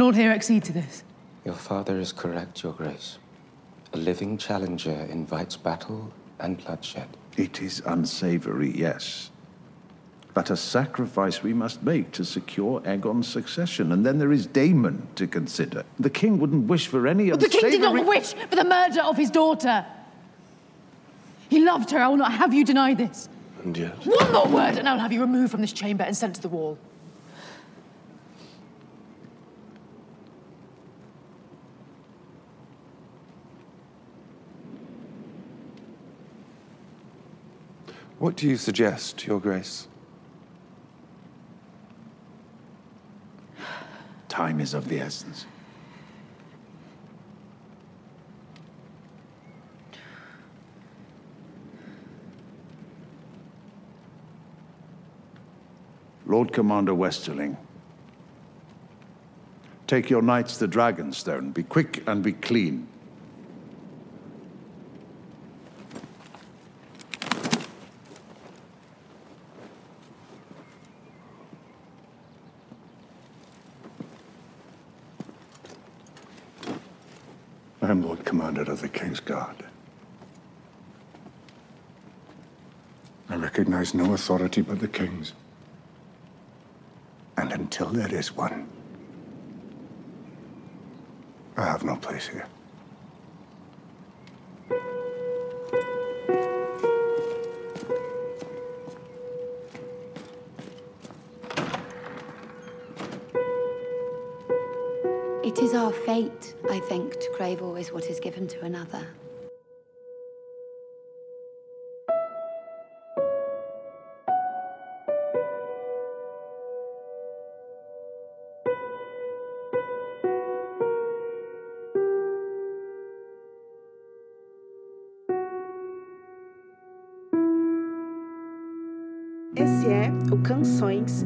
and all here accede to this? Your father is correct, Your Grace. A living challenger invites battle and bloodshed. It is unsavory, yes. But a sacrifice we must make to secure Aegon's succession. And then there is Damon to consider. The king wouldn't wish for any But the king did not wish for the murder of his daughter. He loved her. I will not have you deny this. And yet. One more word, and I will have you removed from this chamber and sent to the wall. What do you suggest, Your Grace? Time is of the essence. Lord Commander Westerling, take your knights to Dragonstone. Be quick and be clean. I am Lord Commander of the King's Guard. I recognize no authority but the King's. And until there is one, I have no place here. It is our fate, I think, to crave always what is given to another.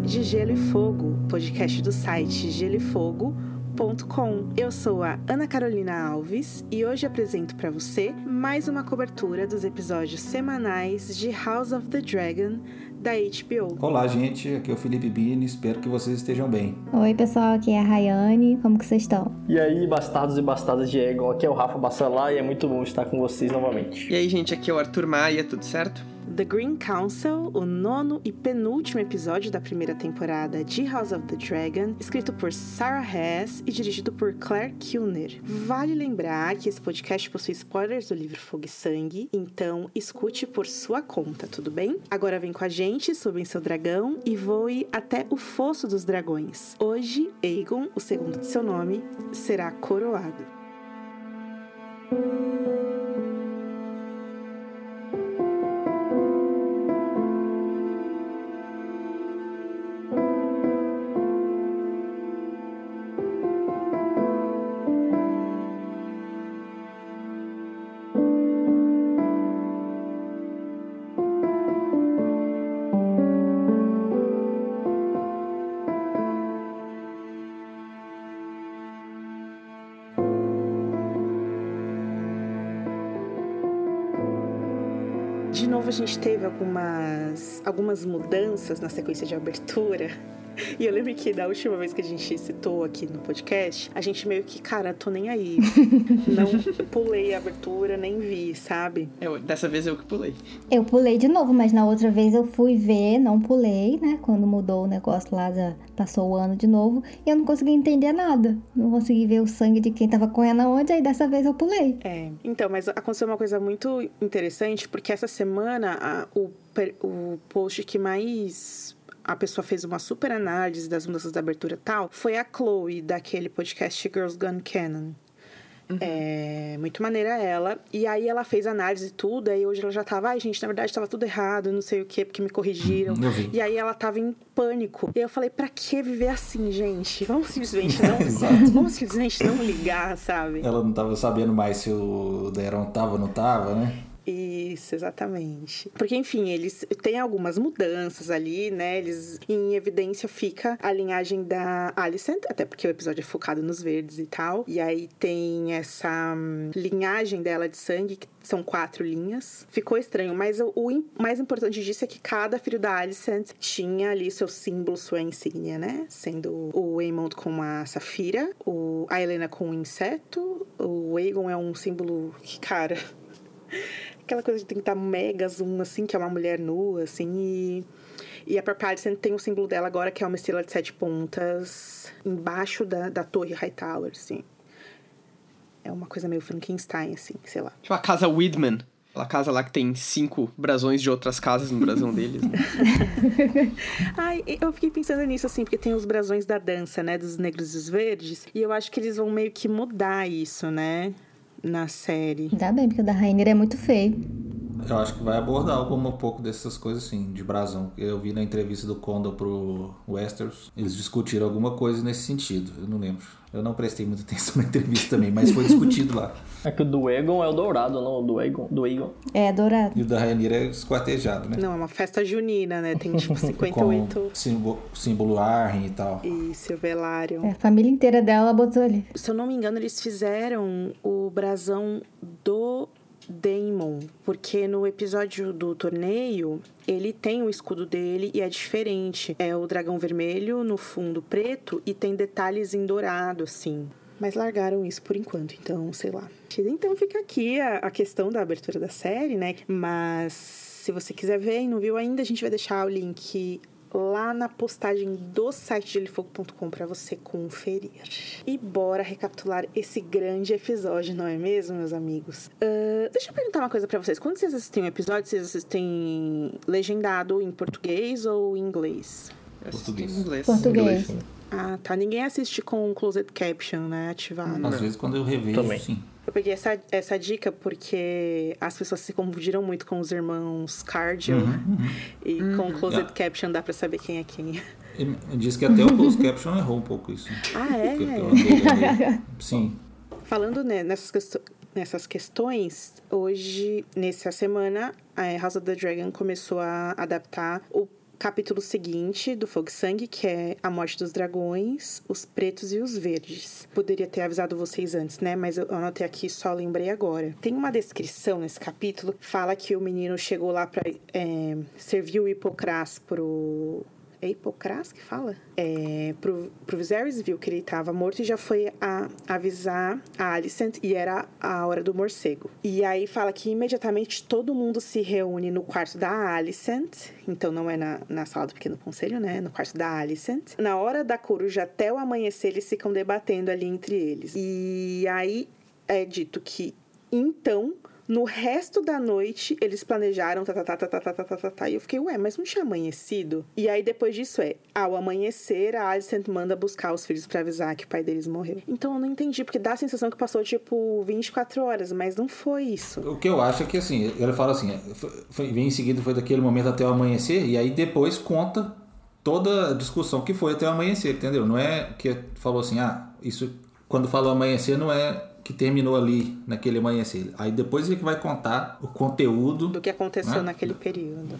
De Gelo e Fogo, podcast do site geloefogo.com. Eu sou a Ana Carolina Alves e hoje apresento para você mais uma cobertura dos episódios semanais de House of the Dragon da HBO. Olá, gente. Aqui é o Felipe Bini. Espero que vocês estejam bem. Oi, pessoal. Aqui é a Rayane. Como que vocês estão? E aí, bastardos e bastardas de Egon, aqui é o Rafa Bassalar e é muito bom estar com vocês novamente. E aí, gente, aqui é o Arthur Maia, tudo certo? The Green Council, o nono e penúltimo episódio da primeira temporada de House of the Dragon, escrito por Sarah Hess e dirigido por Claire Kilner. Vale lembrar que esse podcast possui spoilers do livro Fogo e Sangue, então escute por sua conta, tudo bem? Agora vem com a gente, suba em seu dragão e voe até o Fosso dos Dragões. Hoje, Aegon, o segundo de seu nome, será coroado. Novo, a gente teve algumas, algumas mudanças na sequência de abertura. E eu lembro que da última vez que a gente citou aqui no podcast, a gente meio que, cara, tô nem aí. Não pulei a abertura, nem vi, sabe? Eu, dessa vez eu que pulei. Eu pulei de novo, mas na outra vez eu fui ver, não pulei, né? Quando mudou o negócio lá, já passou o ano de novo, e eu não consegui entender nada. Não consegui ver o sangue de quem tava correndo aonde, aí dessa vez eu pulei. É, então, mas aconteceu uma coisa muito interessante, porque essa semana a, o, o post que mais a pessoa fez uma super análise das mudanças da abertura e tal, foi a Chloe, daquele podcast Girls Gone Canon. É, muito maneira ela. E aí ela fez análise e tudo, aí hoje ela já tava, ai gente, na verdade tava tudo errado, não sei o que, porque me corrigiram. Vi. E aí ela tava em pânico. E eu falei, pra que viver assim, gente? Vamos simplesmente não. vamos simplesmente não ligar, sabe? Ela não tava sabendo mais se o Deron tava ou não tava, né? Isso, exatamente. Porque, enfim, eles têm algumas mudanças ali, né? Eles, em evidência fica a linhagem da Alicent, até porque o episódio é focado nos verdes e tal. E aí tem essa hum, linhagem dela de sangue, que são quatro linhas. Ficou estranho, mas o, o mais importante disso é que cada filho da Alicent tinha ali seu símbolo, sua insígnia, né? Sendo o Aemond com a Safira, o, a Helena com o inseto, o Aegon é um símbolo que, cara... Aquela coisa de tem que estar mega zoom, assim, que é uma mulher nua, assim, e... E a própria Alicent tem o símbolo dela agora, que é uma estrela de sete pontas, embaixo da, da torre Hightower, assim. É uma coisa meio Frankenstein, assim, sei lá. Tipo a casa Widman. Aquela casa lá que tem cinco brasões de outras casas no brasão deles. Né? Ai, eu fiquei pensando nisso, assim, porque tem os brasões da dança, né? Dos negros e os verdes. E eu acho que eles vão meio que mudar isso, né? Na série. Ainda bem, porque o da Rainer é muito feio. Eu acho que vai abordar alguma um pouco dessas coisas assim, de brasão. Eu vi na entrevista do Condor pro Westeros, eles discutiram alguma coisa nesse sentido, eu não lembro. Eu não prestei muita atenção na entrevista também, mas foi discutido lá. É que o do Egon é o dourado, não o do Egon. Do Egon. É, dourado. E o da Rainira é esquartejado, né? Não, é uma festa junina, né? Tem, tipo, Com 58... símbolo, símbolo Arryn e tal. Isso, o velário. É, a família inteira dela botou ali. Se eu não me engano, eles fizeram o brasão do Daemon, porque no episódio do torneio ele tem o escudo dele e é diferente. É o dragão vermelho no fundo preto e tem detalhes em dourado, assim. Mas largaram isso por enquanto, então, sei lá. Então fica aqui a, a questão da abertura da série, né? Mas se você quiser ver e não viu ainda, a gente vai deixar o link lá na postagem do site de elifogo.com para você conferir. E bora recapitular esse grande episódio, não é mesmo, meus amigos? Ah, deixa eu perguntar uma coisa para vocês. Quando vocês assistem um episódio, vocês assistem legendado em português ou em inglês? Português. Inglês. Português. Ah, tá. Ninguém assiste com closed caption, né? Ativado. Às vezes quando eu revejo, Também. sim. Eu peguei essa, essa dica porque as pessoas se confundiram muito com os irmãos Cardio. E com closed caption dá pra saber quem é quem. Ele diz que até o closed caption errou um pouco isso. Ah, é? Ali. Sim. Falando né, nessas, questões, nessas questões, hoje, nessa semana, a House of the Dragon começou a adaptar o capítulo seguinte do Fogo Sangue, que é A Morte dos Dragões, Os Pretos e os Verdes. Poderia ter avisado vocês antes, né? Mas eu anotei aqui só lembrei agora. Tem uma descrição nesse capítulo, fala que o menino chegou lá pra é, servir o Hipocrás pro é Hipocrás que fala? É, pro, pro Viserys viu que ele estava morto e já foi a, avisar a Alicent e era a hora do morcego. E aí fala que imediatamente todo mundo se reúne no quarto da Alicent, então não é na, na sala do pequeno conselho, né? No quarto da Alicent. Na hora da coruja até o amanhecer eles ficam debatendo ali entre eles. E aí é dito que então no resto da noite, eles planejaram, tá, tá, tá, tá, tá, tá, tá, tá, tá. E eu fiquei, ué, mas não tinha amanhecido? E aí, depois disso, é, ao amanhecer, a Alicent manda buscar os filhos pra avisar que o pai deles morreu. Então, eu não entendi, porque dá a sensação que passou, tipo, 24 horas, mas não foi isso. O que eu acho é que assim, ele fala assim, foi, foi- vem em seguida foi daquele momento até o amanhecer, e aí depois conta toda a discussão que foi até o amanhecer, entendeu? Não é que falou assim, ah, isso quando falou amanhecer não é que terminou ali naquele amanhecer. Aí depois ele vai contar o conteúdo Do que aconteceu Né? naquele período.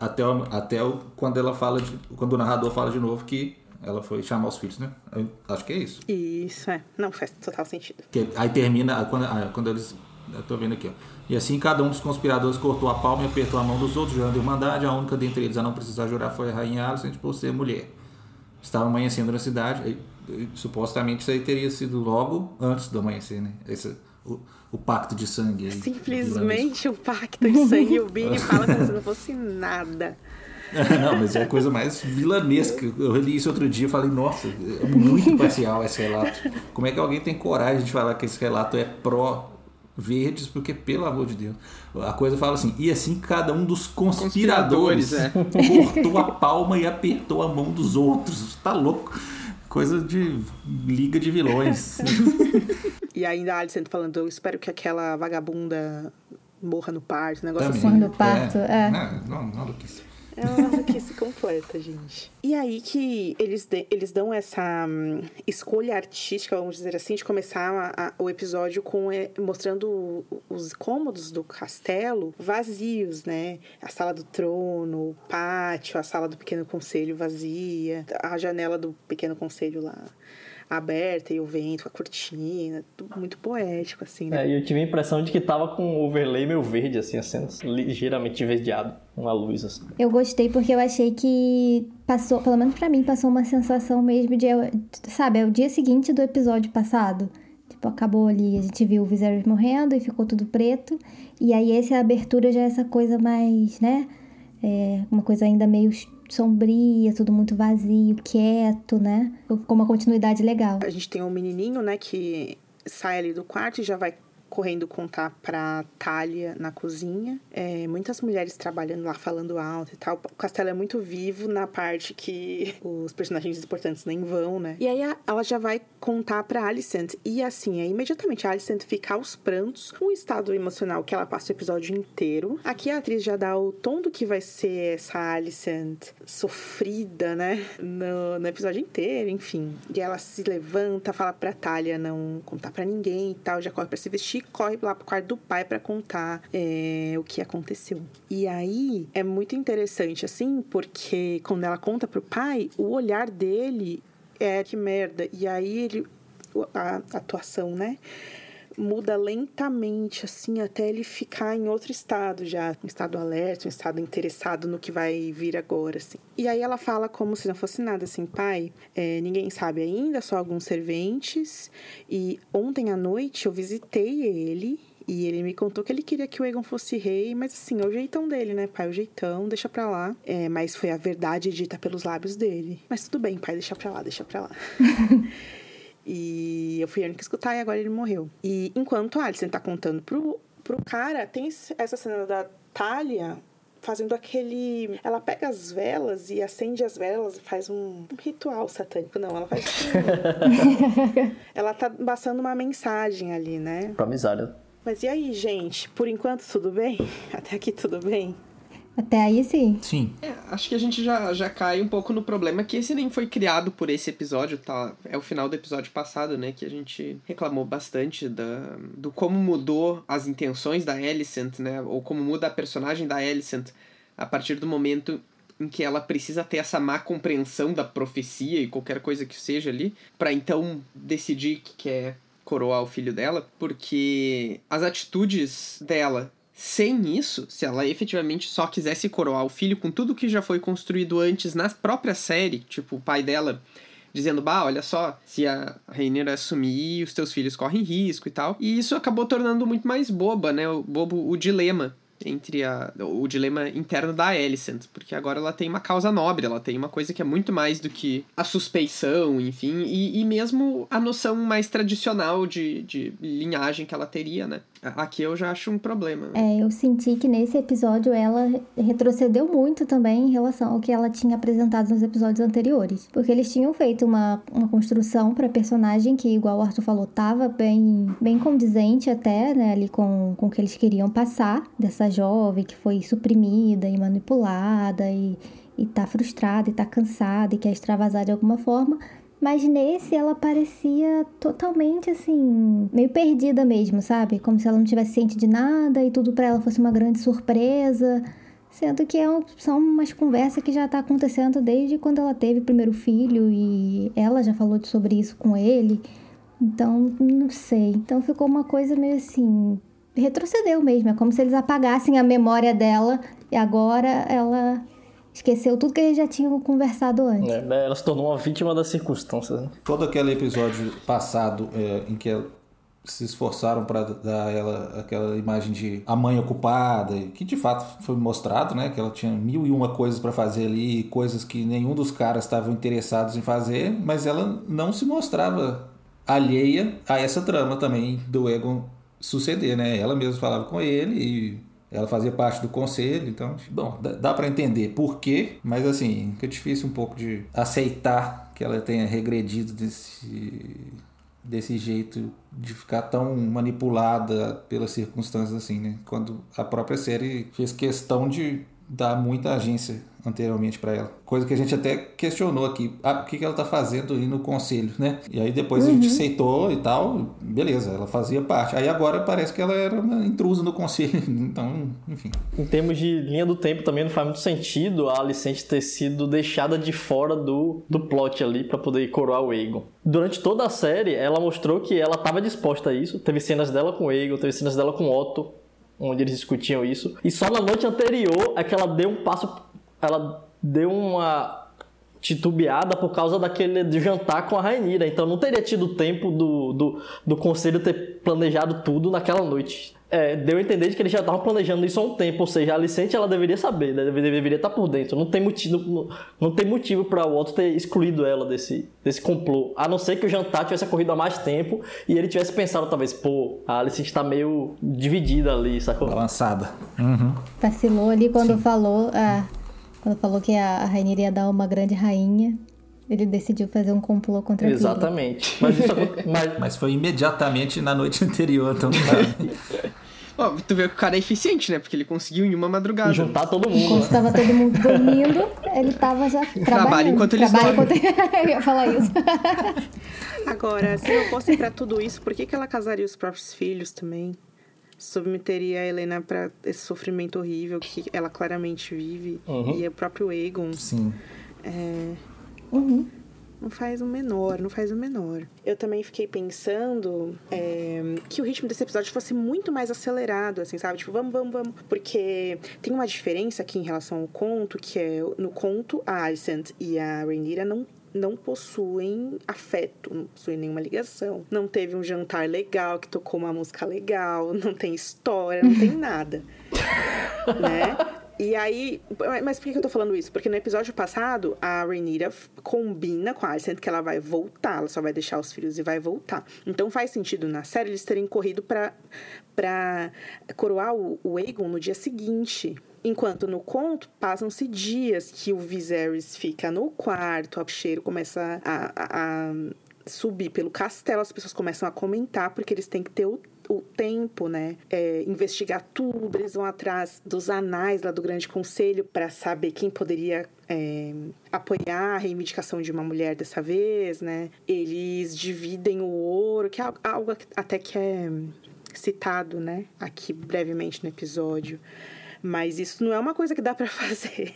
até, até quando ela fala de, quando o narrador fala de novo que ela foi chamar os filhos, né? Eu acho que é isso. Isso, é. Não faz total sentido. Que- aí termina, quando, quando eles. Eu tô vendo aqui, ó. E assim cada um dos conspiradores cortou a palma e apertou a mão dos outros, jurando irmandade. A única dentre eles a não precisar jurar foi a rainha Alicent por ser mulher. Estava amanhecendo na cidade. Supostamente isso aí teria sido logo antes do amanhecer, né? Esse, o, o pacto de sangue. aí, Simplesmente um pacto de sangue. O Billy fala como se não fosse nada. Não, mas é a coisa mais vilanesca. Eu li isso outro dia e falei, nossa, é muito parcial esse relato. Como é que alguém tem coragem de falar que esse relato é pró verdes? Porque, pelo amor de Deus. A coisa fala assim, e assim cada um dos conspiradores, Conspiradores, cortou a palma e apertou a mão dos outros. Tá louco. Coisa de liga de vilões. E ainda a Alicent falando, eu espero que aquela vagabunda morra no parto, negócio Também. assim. no parto, é. Não, não, maluquice. É uma maluquice completa, gente. E aí que eles, de- eles dão essa hum, escolha artística, vamos dizer assim, de começar a- a- o episódio com é, mostrando os cômodos do castelo vazios, né? A sala do trono, o pátio, a sala do pequeno conselho vazia, a janela do pequeno conselho lá aberta e o vento, a cortina, tudo muito poético, assim, né? É, e eu tive a impressão de que tava com um overlay meio verde, assim, as cenas. Ligeiramente esverdeado. Uma luz, assim. Eu gostei porque eu achei que passou, pelo menos pra mim, passou uma sensação mesmo de, sabe, é o dia seguinte do episódio passado. Tipo, acabou ali, a gente viu o Viserys morrendo e ficou tudo preto. E aí essa abertura já é essa coisa mais, né? É, uma coisa ainda meio sombria, tudo muito vazio, quieto, né? Ficou uma continuidade legal. A gente tem um menininho, né, que sai ali do quarto e já vai correndo contar pra Talia na cozinha. É, muitas mulheres trabalhando lá, falando alto e tal. O castelo é muito vivo na parte que os personagens importantes nem vão, né? E aí a- ela já vai contar pra Alicent. E assim, é imediatamente a Alicent fica aos prantos, um estado emocional que ela passa o episódio inteiro. Aqui a atriz já dá o tom do que vai ser essa Alicent sofrida, né? No, no episódio inteiro, enfim. E ela se levanta, fala pra Talia não contar pra ninguém e tal, já corre pra se vestir, corre lá pro quarto do pai pra contar é, o que aconteceu. E aí é muito interessante, assim, porque quando ela conta pro pai, o olhar dele é que merda. E aí ele. A atuação, né? Muda lentamente, assim, até ele ficar em outro estado já. Um estado alerta, um estado interessado no que vai vir agora, assim. E aí ela fala como se não fosse nada, assim, pai, é, ninguém sabe ainda, só alguns serventes. E ontem à noite eu visitei ele e ele me contou que ele queria que o Egon fosse rei, mas assim, é o jeitão dele, né, pai? O jeitão, deixa pra lá. É, mas foi a verdade dita pelos lábios dele. Mas tudo bem, pai, deixa pra lá, deixa pra lá. E eu fui a única a escutar e agora ele morreu. E enquanto a Alicent tá contando pro, pro cara, tem essa cena da Talia fazendo aquele. Ela pega as velas e acende as velas, faz um, um ritual satânico. Não, ela faz. ela tá passando uma mensagem ali, né? Pra amizade. Mas e aí, gente? Por enquanto, tudo bem? Até aqui, tudo bem? Até aí sim. Sim. É, acho que a gente já, já cai um pouco no problema que esse nem foi criado por esse episódio, tá? É o final do episódio passado, né? Que a gente reclamou bastante da, do como mudou as intenções da Alicent, né? Ou como muda a personagem da Alicent a partir do momento em que ela precisa ter essa má compreensão da profecia e qualquer coisa que seja ali, para então decidir que quer coroar o filho dela, porque as atitudes dela sem isso, se ela efetivamente só quisesse coroar o filho com tudo que já foi construído antes na própria série, tipo o pai dela dizendo, bah, olha só, se a Rainha assumir, os teus filhos correm risco e tal. E isso acabou tornando muito mais boba, né? O bobo o dilema entre a o dilema interno da Alicent, porque agora ela tem uma causa nobre, ela tem uma coisa que é muito mais do que a suspeição, enfim, e, e mesmo a noção mais tradicional de, de linhagem que ela teria, né? Aqui eu já acho um problema. É, eu senti que nesse episódio ela retrocedeu muito também em relação ao que ela tinha apresentado nos episódios anteriores. Porque eles tinham feito uma, uma construção pra personagem que, igual o Arthur falou, tava bem, bem condizente até, né, ali com, com o que eles queriam passar dessa jovem que foi suprimida e manipulada e, e tá frustrada e tá cansada e quer extravasar de alguma forma. Mas nesse ela parecia totalmente assim, meio perdida mesmo, sabe? Como se ela não tivesse ciente de nada e tudo pra ela fosse uma grande surpresa. Sendo que é um- são umas conversas que já tá acontecendo desde quando ela teve o primeiro filho e ela já falou sobre isso com ele. Então, não sei. Então ficou uma coisa meio assim. Retrocedeu mesmo. É como se eles apagassem a memória dela e agora ela esqueceu tudo que eles já tinham conversado antes. É, ela se tornou uma vítima das circunstâncias. né? Todo aquele episódio passado é, em que ela- se esforçaram para dar a ela aquela imagem de a mãe ocupada, que de fato foi mostrado, né? Que ela tinha mil e uma coisas para fazer ali, coisas que nenhum dos caras estavam interessados em fazer, mas ela não se mostrava alheia a essa trama também do Egon suceder, né? Ela mesma falava com ele e ela fazia parte do conselho, então, bom, dá, para entender por quê, mas assim, fica difícil um pouco de aceitar que ela tenha regredido desse desse jeito de ficar tão manipulada pelas circunstâncias assim, né? Quando a própria série fez questão de dar muita agência anteriormente para ela. Coisa que a gente até questionou aqui. Ah, o que, que ela tá fazendo aí no conselho, né? E aí depois a gente aceitou e tal. Beleza, ela fazia parte. Aí agora parece que ela era uma intrusa no conselho. Então, enfim. Em termos de linha do tempo, também não faz muito sentido a Alicente ter sido deixada de fora do, do plot ali para poder coroar o Aegon. Durante toda a série, ela mostrou que ela estava disposta a isso. Teve cenas dela com o Aegon, teve cenas dela com o Otto, onde eles discutiam isso. E só na noite anterior é que ela deu um passo. Ela deu uma titubeada por causa daquele de jantar com a Rainira. Então não teria tido tempo do, do, do conselho ter planejado tudo naquela noite. É, deu a entender de que eles já estavam planejando isso há um tempo, ou seja, a Alicente ela deveria saber, né? deveria, deveria estar por dentro. Não tem motivo, não, não tem motivo para o Otto ter excluído ela desse, desse complô, a não ser que o jantar tivesse ocorrido há mais tempo e ele tivesse pensado talvez, pô, a Alicente está meio dividida ali, sacou? Balançada. Uhum. Vacilou ali quando falou, ah, quando falou que a, a Rainha ia dar uma grande rainha. Ele decidiu fazer um complô contra. Exatamente. Mas, isso, mas, Mas foi imediatamente na noite anterior, então. Ó, tu vê que o cara é eficiente, né? Porque ele conseguiu em uma madrugada. juntar todo mundo. Enquanto né? estava todo mundo dormindo, ele estava já trabalhando. enquanto eles Trabalha dormem. enquanto- Eu ia falar isso. Agora, se não fosse pra tudo isso, por que, que ela casaria os próprios filhos também? Submeteria a Helena pra esse sofrimento horrível que ela claramente vive. Uhum. E o próprio Aegon. Sim. É, Uhum. não faz o menor, não faz o menor. Eu também fiquei pensando é, que o ritmo desse episódio fosse muito mais acelerado, assim, sabe? Tipo, vamos, vamos, vamos. Porque tem uma diferença aqui em relação ao conto, que é no conto, a Alicent e a Rhaenyra não não possuem afeto, não possuem nenhuma ligação. Não teve um jantar legal que tocou uma música legal, não tem história, não tem nada. né? E aí, mas por que eu tô falando isso? Porque no episódio passado, a Rhaenyra combina com a Alicent que ela vai voltar, ela só vai deixar os filhos e vai voltar. Então faz sentido na série eles terem corrido pra, pra coroar o, o Aegon no dia seguinte. Enquanto no conto, passam-se dias que o Viserys fica no quarto, o cheiro começa a, a- a subir pelo castelo, as pessoas começam a comentar, porque eles têm que ter o o tempo, né? É, investigar tudo, eles vão atrás dos anais lá do Grande Conselho para saber quem poderia é, apoiar a reivindicação de uma mulher dessa vez, né? Eles dividem o ouro, que é algo até que é citado, né? Aqui brevemente no episódio. Mas isso não é uma coisa que dá para fazer.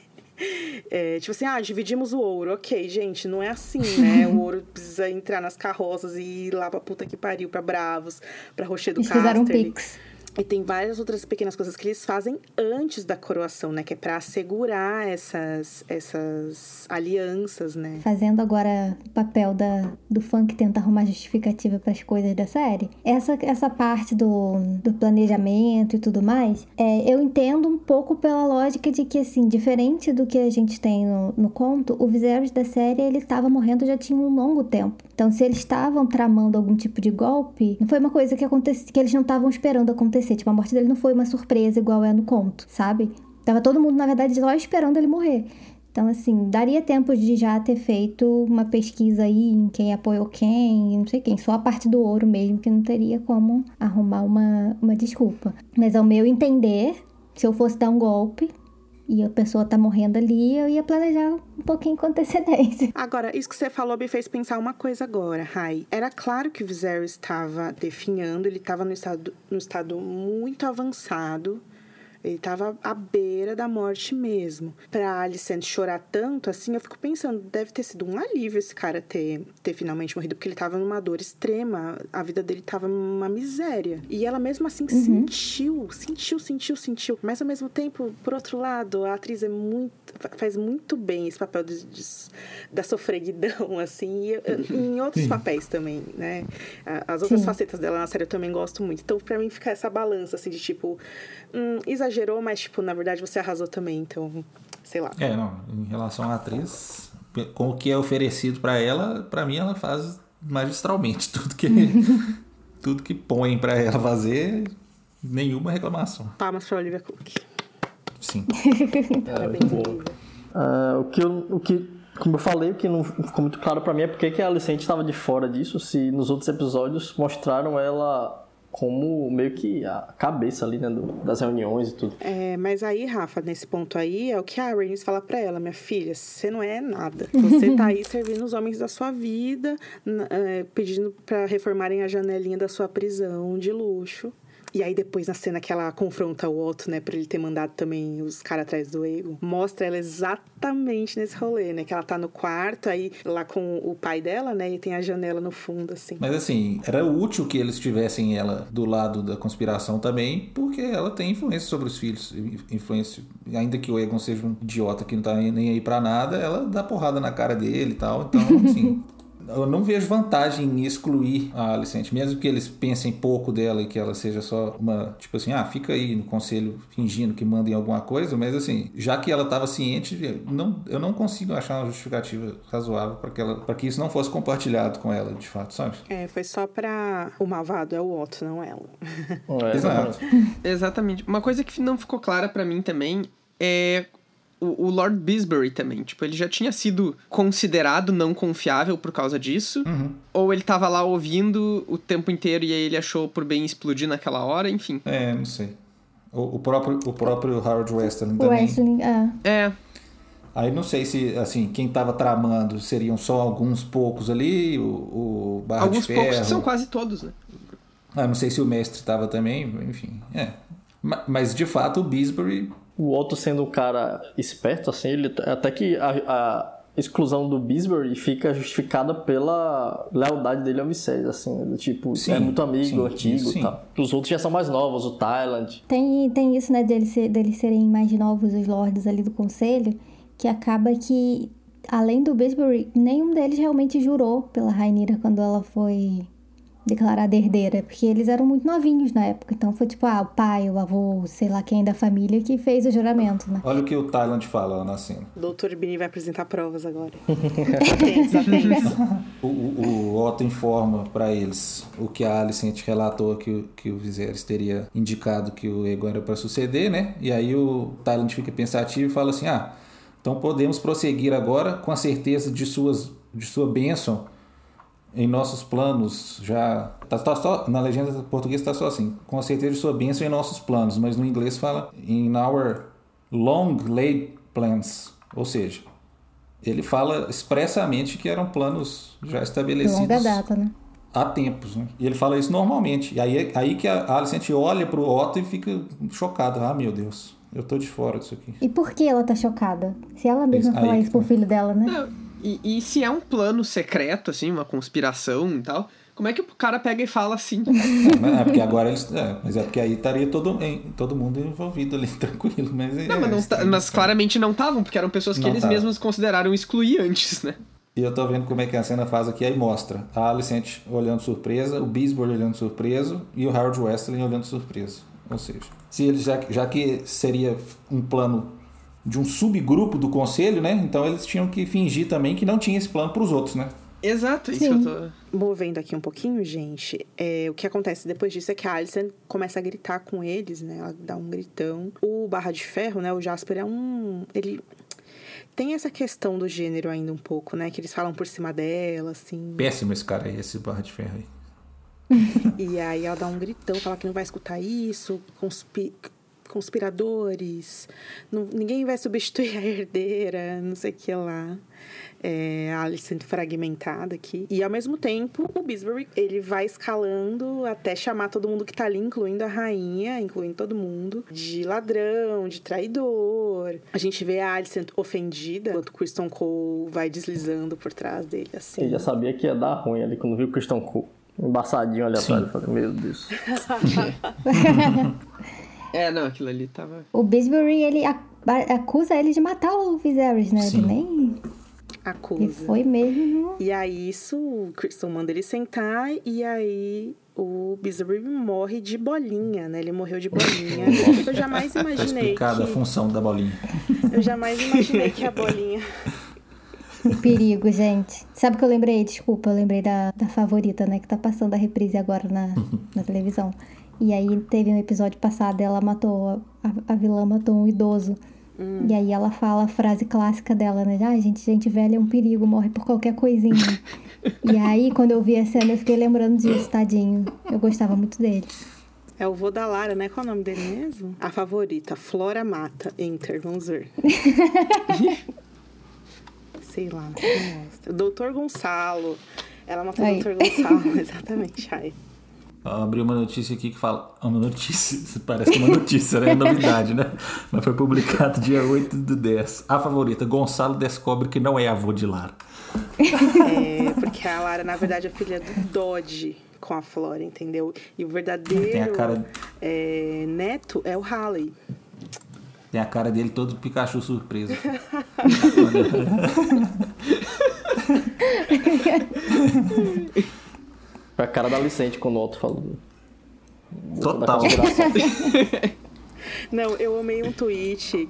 É, tipo assim, ah, dividimos o ouro. Ok, gente, não é assim, né? O ouro precisa entrar nas carroças e ir lá pra puta que pariu, pra Bravos, pra Rochedo Eles fizeram um pix. E tem várias outras pequenas coisas que eles fazem antes da coroação, né? Que é pra assegurar essas, essas alianças, né? Fazendo agora o papel da, do fã que tenta arrumar justificativa para as coisas da série. Essa, essa parte do, do planejamento e tudo mais, é, eu entendo um pouco pela lógica de que, assim, diferente do que a gente tem no, no conto, o Viserys da série, ele tava morrendo já tinha um longo tempo. Então, se eles estavam tramando algum tipo de golpe, não foi uma coisa que, acontece, que eles não estavam esperando acontecer. Tipo, a morte dele não foi uma surpresa igual é no conto, sabe? Tava todo mundo, na verdade, só esperando ele morrer. Então, assim, daria tempo de já ter feito uma pesquisa aí em quem apoiou quem, não sei quem, só a parte do ouro mesmo, que não teria como arrumar uma, uma desculpa. Mas ao meu entender, se eu fosse dar um golpe e a pessoa tá morrendo ali, eu ia planejar um pouquinho com antecedência. Agora, isso que você falou me fez pensar uma coisa agora, Rai. Era claro que o Viserys estava definhando, ele estava no estado, no estado muito avançado. Ele estava à beira da morte mesmo. Pra Alicent chorar tanto, assim, eu fico pensando, deve ter sido um alívio esse cara ter, ter finalmente morrido, porque ele estava numa dor extrema, a vida dele estava numa miséria. E ela mesmo assim sentiu, sentiu, sentiu, sentiu. Mas ao mesmo tempo, por outro lado, a atriz é muito, faz muito bem esse papel de, de- da sofreguidão, assim, e, em outros Sim. papéis também, né? As outras Sim. facetas dela na série eu também gosto muito. Então, pra mim, fica essa balança, assim, de tipo, hum, exagerou, mas, tipo, na verdade você arrasou também, então, sei lá. É, não. Em relação à atriz, com o que é oferecido pra ela, pra mim ela faz magistralmente tudo que tudo que põem pra ela fazer, nenhuma reclamação. Palmas pra Olivia Cook. Sim. Parabéns, Olivia. Ah, o que eu, o que, como eu falei, o que não ficou muito claro pra mim é porque que a Alicente estava de fora disso, se nos outros episódios mostraram ela como meio que a cabeça ali, né, do, das reuniões e tudo. É, mas aí, Rafa, nesse ponto aí, é o que a Rhaenys fala pra ela, minha filha, você não é nada. Você tá aí servindo os homens da sua vida, é, pedindo para reformarem a janelinha da sua prisão de luxo. E aí depois na cena que ela confronta o Otto, né, pra ele ter mandado também os caras atrás do Ego, mostra ela exatamente nesse rolê, né, que ela tá no quarto aí lá com o pai dela, né, e tem a janela no fundo assim. Mas assim, era útil que eles tivessem ela do lado da conspiração também, porque ela tem influência sobre os filhos, influência, ainda que o Egon seja um idiota que não tá nem aí para nada, ela dá porrada na cara dele e tal. Então, assim, eu não vejo vantagem em excluir a Alicente, mesmo que eles pensem pouco dela e que ela seja só uma, tipo assim, ah, fica aí no conselho fingindo que mandem alguma coisa, mas assim, já que ela estava ciente, não, eu não consigo achar uma justificativa razoável para que ela, para que isso não fosse compartilhado com ela, de fato, sabe? É, foi só para o malvado é o Otto, não ela. É, Exato. Exatamente. Uma coisa que não ficou clara para mim também é o, o, Lord Bisbury também. Tipo, ele já tinha sido considerado não confiável por causa disso. Uhum. Ou ele tava lá ouvindo o tempo inteiro e aí ele achou por bem explodir naquela hora, enfim. É, não sei. O, o próprio, o próprio Howard Western também. Western, é. É. Aí não sei se, assim, quem tava tramando seriam só alguns poucos ali, o, o Barra Alguns de Ferro. poucos, que são quase todos, né? Ah, não sei se o mestre tava também, enfim, é. Mas, de fato, o Bisbury o Otto sendo um cara esperto, assim, ele até que a, a exclusão do Bisbury fica justificada pela lealdade dele ao Viserys, assim, tipo, sim, é muito amigo, sim, antigo e tal. Os outros já são mais novos, o Thailand. Tem, tem isso, né, deles, ser, deles serem mais novos, os lords ali do conselho, que acaba que, além do Bisbury, nenhum deles realmente jurou pela Rainira quando ela foi declarada herdeira, porque eles eram muito novinhos na época. Então foi tipo, ah, o pai, o avô, sei lá quem da família que fez o juramento, né? Olha o que o Thailand fala na cena. Doutor Bini vai apresentar provas agora. o, o, o Otto informa para eles o que a Alicent relatou que, que o Viserys teria indicado que o Ego era para suceder, né? E aí o Thailand fica pensativo e fala assim: ah, então podemos prosseguir agora com a certeza de, suas, de sua bênção em nossos planos já tá, tá só na legenda portuguesa está só assim com certeza de sua bênção em nossos planos mas no inglês fala in our long laid plans ou seja ele fala expressamente que eram planos já estabelecidos longa data né? há tempos né? e ele fala isso normalmente. E aí aí que a Alicent olha para o Otto e fica chocado. Ah meu Deus eu tô de fora disso aqui e por que ela tá chocada? Se ela mesma falar isso pro filho dela né? Não e, e se é um plano secreto, assim, uma conspiração e tal, como é que o cara pega e fala assim? É, porque agora eles. É, mas é porque aí estaria todo, todo mundo envolvido ali, tranquilo. Mas, não, é, mas, não, tá, mas claramente não estavam, porque eram pessoas que não eles mesmos consideraram excluir antes, né? E eu tô vendo como é que a cena faz aqui, aí mostra a Alicent olhando surpresa, o Bisbor olhando surpreso e o Howard Westling olhando surpreso. Ou seja, se eles já, já que seria um plano de um subgrupo do conselho, né? Então eles tinham que fingir também que não tinha esse plano para os outros, né? Exato, isso Sim. que eu tô. Movendo aqui um pouquinho, gente, é, o que acontece depois disso é que a Alison começa a gritar com eles, né? Ela dá um gritão. O Barra de Ferro, né? O Jasper é um. Ele tem essa questão do gênero ainda um pouco, né? Que eles falam por cima dela, assim. Péssimo esse cara aí, esse Barra de Ferro aí. e aí ela dá um gritão, fala que não vai escutar isso, conspi conspiradores, não, ninguém vai substituir a herdeira, não sei o que lá. É, a Alicent fragmentada aqui. E ao mesmo tempo, o Bisbury, ele vai escalando até chamar todo mundo que tá ali, incluindo a rainha, incluindo todo mundo, de ladrão, de traidor. A gente vê a Alicent ofendida, enquanto o Kristen Cole vai deslizando por trás dele, assim. Ele já sabia que ia dar ruim ali quando viu o Kristen Cole. Embaçadinho ali atrás, eu falei, meu Deus. É, não, aquilo ali tava. O Bisbury, ele acusa ele de matar o Viserys, né? Sim. Ele nem. Acusa. E foi mesmo. E aí, isso, o Crystal manda ele sentar, e aí o Bisbury morre de bolinha, né? Ele morreu de bolinha. Eu jamais imaginei. Tá explicada que... a função da bolinha. Eu jamais imaginei que a bolinha. Que perigo, gente. Sabe o que eu lembrei? Desculpa, eu lembrei da, da favorita, né? Que tá passando a reprise agora na, na televisão. E aí teve um episódio passado, ela matou, a, a vilã matou um idoso. Hum. E aí ela fala a frase clássica dela, né? Ah, gente, gente velha é um perigo, morre por qualquer coisinha. E aí, quando eu vi a cena, eu fiquei lembrando disso, tadinho. Eu gostava muito dele. É o vô da Lara, né? Qual é o nome dele mesmo? A favorita, Flora Mata. Enter, vamos ver. Sei lá, não mostra. Doutor Gonçalo. Ela matou o. Doutor Gonçalo, exatamente. Aí. Abri uma notícia aqui que fala. Uma notícia, parece uma notícia, né? É novidade, né? Mas foi publicado dia 8 do 10. A favorita, Gonçalo descobre que não é avô de Lara. É, porque a Lara, na verdade, é filha do Dodge com a Flora, entendeu? E o verdadeiro cara- é, neto é o Halley. Tem a cara dele todo Pikachu surpreso. Foi a cara da Alicente quando o Otto falou. Total. Não, eu amei um tweet.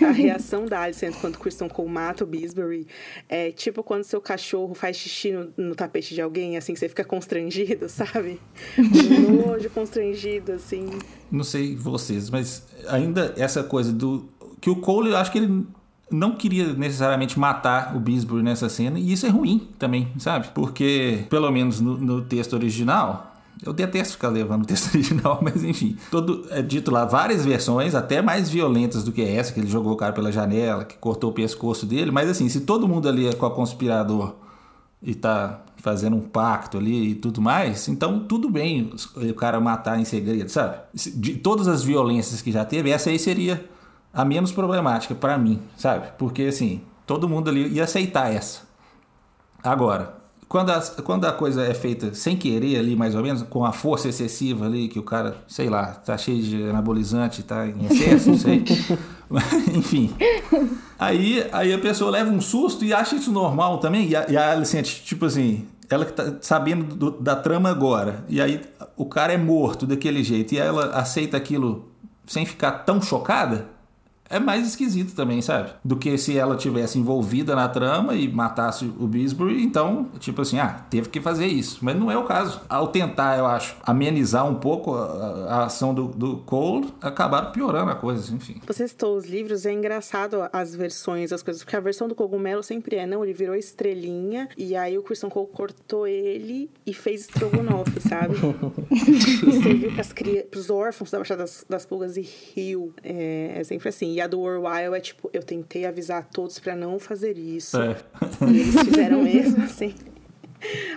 A reação da Alicent quando Kristen Cole mata o Bisbury é tipo quando seu cachorro faz xixi no, no tapete de alguém, assim, que você fica constrangido, sabe? Um nojo constrangido, assim. Não sei vocês, mas ainda essa coisa do. Que o Cole, eu acho que ele não queria necessariamente matar o Bisbury nessa cena, e isso é ruim também, sabe? Porque, pelo menos no, no texto original. Eu detesto ficar levando o texto original, mas enfim. Todo, é dito lá várias versões, até mais violentas do que essa, que ele jogou o cara pela janela, que cortou o pescoço dele. Mas assim, se todo mundo ali é com a conspirador e tá fazendo um pacto ali e tudo mais, então tudo bem o cara matar em segredo, sabe? De todas as violências que já teve, essa aí seria a menos problemática pra mim, sabe? Porque assim, todo mundo ali ia aceitar essa. Agora, quando a, quando a coisa é feita sem querer ali, mais ou menos, com a força excessiva ali, que o cara, sei lá, tá cheio de anabolizante, tá em excesso, não sei. Enfim. Aí, aí a pessoa leva um susto e acha isso normal também. E a, e a Alicente, tipo assim, ela que tá sabendo do- da trama agora. E aí o cara é morto daquele jeito. E ela aceita aquilo sem ficar tão chocada. É mais esquisito também, sabe? Do que se ela tivesse envolvida na trama e matasse o Bisbury, então, tipo assim, ah, teve que fazer isso. Mas não é o caso. Ao tentar, eu acho, amenizar um pouco a, a ação do, do Cole, acabaram piorando a coisa, enfim. Você citou os livros, é engraçado as versões, as coisas, porque a versão do cogumelo sempre é, não, ele virou estrelinha, e aí o Christian Cole cortou ele e fez estrogonofe, sabe? e serviu pras pros órfãos da Baixada das, das Pulgas e riu. É, é sempre assim. E a do Orwell é tipo, eu tentei avisar todos pra não fazer isso. É. E eles fizeram mesmo, assim.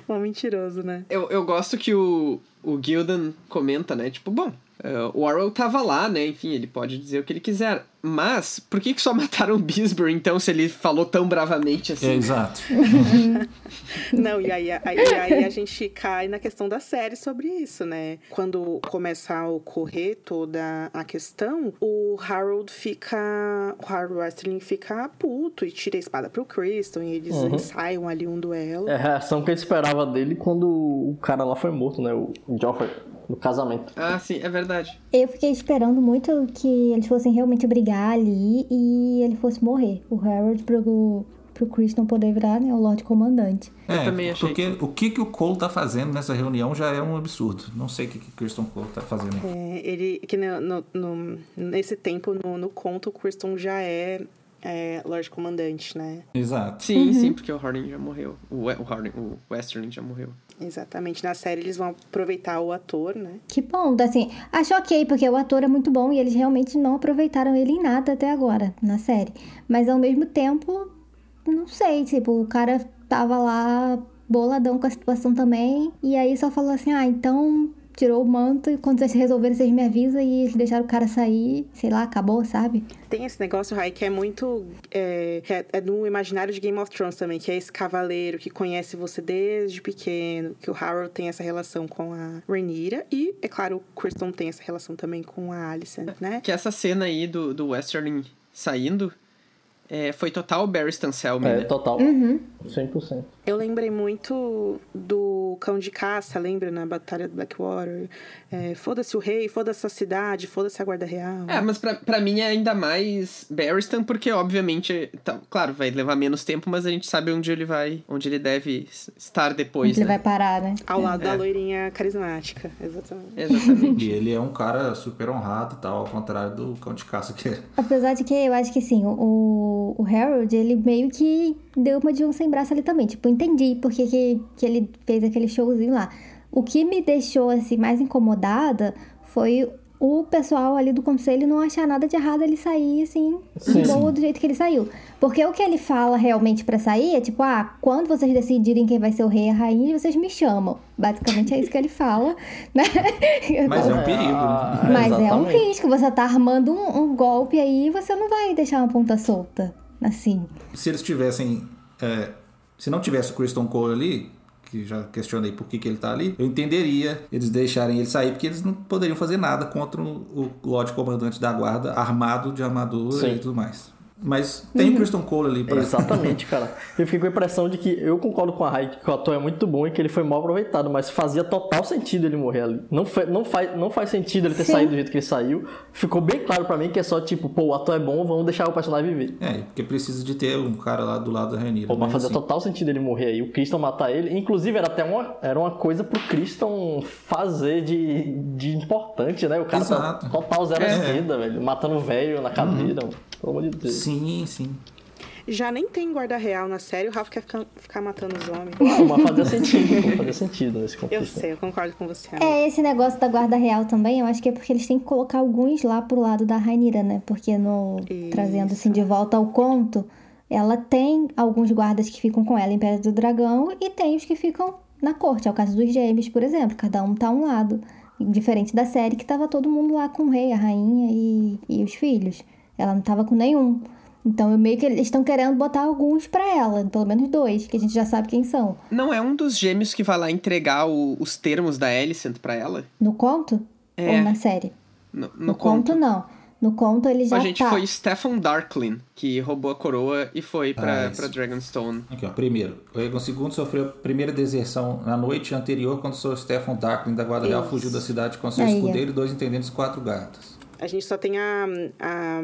Um mentiroso, né? Eu, eu gosto que o, o Gildan comenta, né? Tipo, bom, eh, o Orwell tava lá, né? Enfim, ele pode dizer o que ele quiser. Mas, por que, que só mataram o Bisbury, então, se ele falou tão bravamente assim? É, exato. Não, e aí, aí, aí a gente cai na questão da série sobre isso, né? Quando começa a ocorrer toda a questão, o Harold fica. O Harold Westling fica puto e tira a espada pro Kristen e eles Uhum. ensaiam ali um duelo. É a reação que ele esperava dele quando o cara lá foi morto, né? O Joffrey, no casamento. Ah, sim, é verdade. Eu fiquei esperando muito que eles fossem realmente brigar ali e ele fosse morrer. O Harold pro, pro Chris não poder virar né, o Lorde Comandante. É, também achei. porque o que, que o Cole tá fazendo nessa reunião já é um absurdo. Não sei o que, que o Kirsten Cole tá fazendo. É, ele, que no, no- no- nesse tempo, no, no conto, o Kristen já é, é Lorde Comandante, né? Exato. Sim, Uhum. sim, porque o Harding já morreu. O, o Harding, o Westerling já morreu. Exatamente. Na série eles vão aproveitar o ator, né? Que bom, assim, acho ok, porque o ator é muito bom e eles realmente não aproveitaram ele em nada até agora na série. Mas ao mesmo tempo, não sei, tipo, o cara tava lá boladão com a situação também, e aí só falou assim: ah, então tirou o manto e quando vocês resolverem, vocês me avisam e eles deixaram o cara sair, sei lá, acabou, sabe? Tem esse negócio, Rai, que é muito. É, que é, é do imaginário de Game of Thrones também, que é esse cavaleiro que conhece você desde pequeno, que o Harold tem essa relação com a Rhaenyra, e, é claro, o Kristen tem essa relação também com a Alicent, né? Que essa cena aí do, do Westerling saindo é, foi total Barry Stanselmi, É, né? total. Uhum. 100%. Eu lembrei muito do cão de caça, lembra? Na Batalha do Blackwater. É, foda-se o rei, foda-se a cidade, foda-se a guarda real. É, mas pra, pra mim é ainda mais Barristan, porque obviamente, tá, claro, vai levar menos tempo, mas a gente sabe onde ele vai, onde ele deve estar depois, Onde ele né? vai parar, né? Ao lado É. da loirinha carismática, exatamente. Exatamente. E ele é um cara super honrado e tal, ao contrário do cão de caça que é. Apesar de que eu acho que sim, o, o, Harold, ele meio que deu uma de um sem braço ali também. Tipo, entendi porque que, que ele fez aquele showzinho lá. O que me deixou, assim, mais incomodada foi o pessoal ali do conselho não achar nada de errado ele sair, assim, de boa do jeito que ele saiu. Porque o que ele fala realmente pra sair é tipo, ah, quando vocês decidirem quem vai ser o rei e a rainha, vocês me chamam. Basicamente é isso que ele fala, né? Mas é um perigo. né? Mas é um exatamente. risco, você tá armando um, um golpe aí, você não vai deixar uma ponta solta, assim. Se eles tivessem. é, se não tivesse o Kristen Cole ali, que já questionei por que, que ele tá ali, eu entenderia eles deixarem ele sair, porque eles não poderiam fazer nada contra o, Lorde Comandante da Guarda armado de armadura Sim. e tudo mais. Mas tem o Kristen Cole ali pra. Exatamente, cara. Eu fiquei com a impressão de que eu concordo com a Rai que o ator é muito bom e que ele foi mal aproveitado, mas fazia total sentido ele morrer ali. Não, fa- não, faz, não faz sentido ele ter Sim. saído do jeito que ele saiu. Ficou bem claro pra mim que é só tipo, pô, o ator é bom, vamos deixar o personagem viver. É, porque precisa de ter um cara lá do lado da Rainha. Pô, mas fazia total sentido ele morrer aí, o Christian matar ele. Inclusive, era até uma, era uma coisa pro Christian fazer de, de importante, né? O cara tá Exato. total zero É. esquerda, velho. Matando o velho na cadeira, mano. Pelo amor de Deus. Sim, sim. Já nem tem guarda real na série, o Ralph quer ficar, ficar matando os homens. Não, mas fazia sentido, fazia sentido nesse Eu contexto. sei, eu concordo com você. amiga. É, esse negócio da guarda real também, eu acho que é porque eles têm que colocar alguns lá pro lado da Rainira, né? Porque no Isso. trazendo assim de volta ao conto, ela tem alguns guardas que ficam com ela em Pedra do Dragão e tem os que ficam na corte. É o caso dos gêmeos, por exemplo, cada um tá a um lado. Diferente da série que tava todo mundo lá com o rei, a rainha e, e os filhos. Ela não tava com nenhum. Então, eu meio que eles estão querendo botar alguns pra ela, pelo menos dois, que a gente já sabe quem são. Não é um dos gêmeos que vai lá entregar o- os termos da Alicent pra ela? No conto? É. Ou na série? No, no No, conto, não. No conto ele já a gente tá. foi Stefan Darklin, que roubou a coroa e foi pra, Ah, pra Dragonstone. Aqui, ó. Primeiro, o Egon II sofreu a primeira deserção na noite anterior quando o Sr. Stefan Darklin da Guarda Real fugiu da cidade com seu Aí, escudeiro e dois intendentes e quatro gatas. A gente só tem a, a-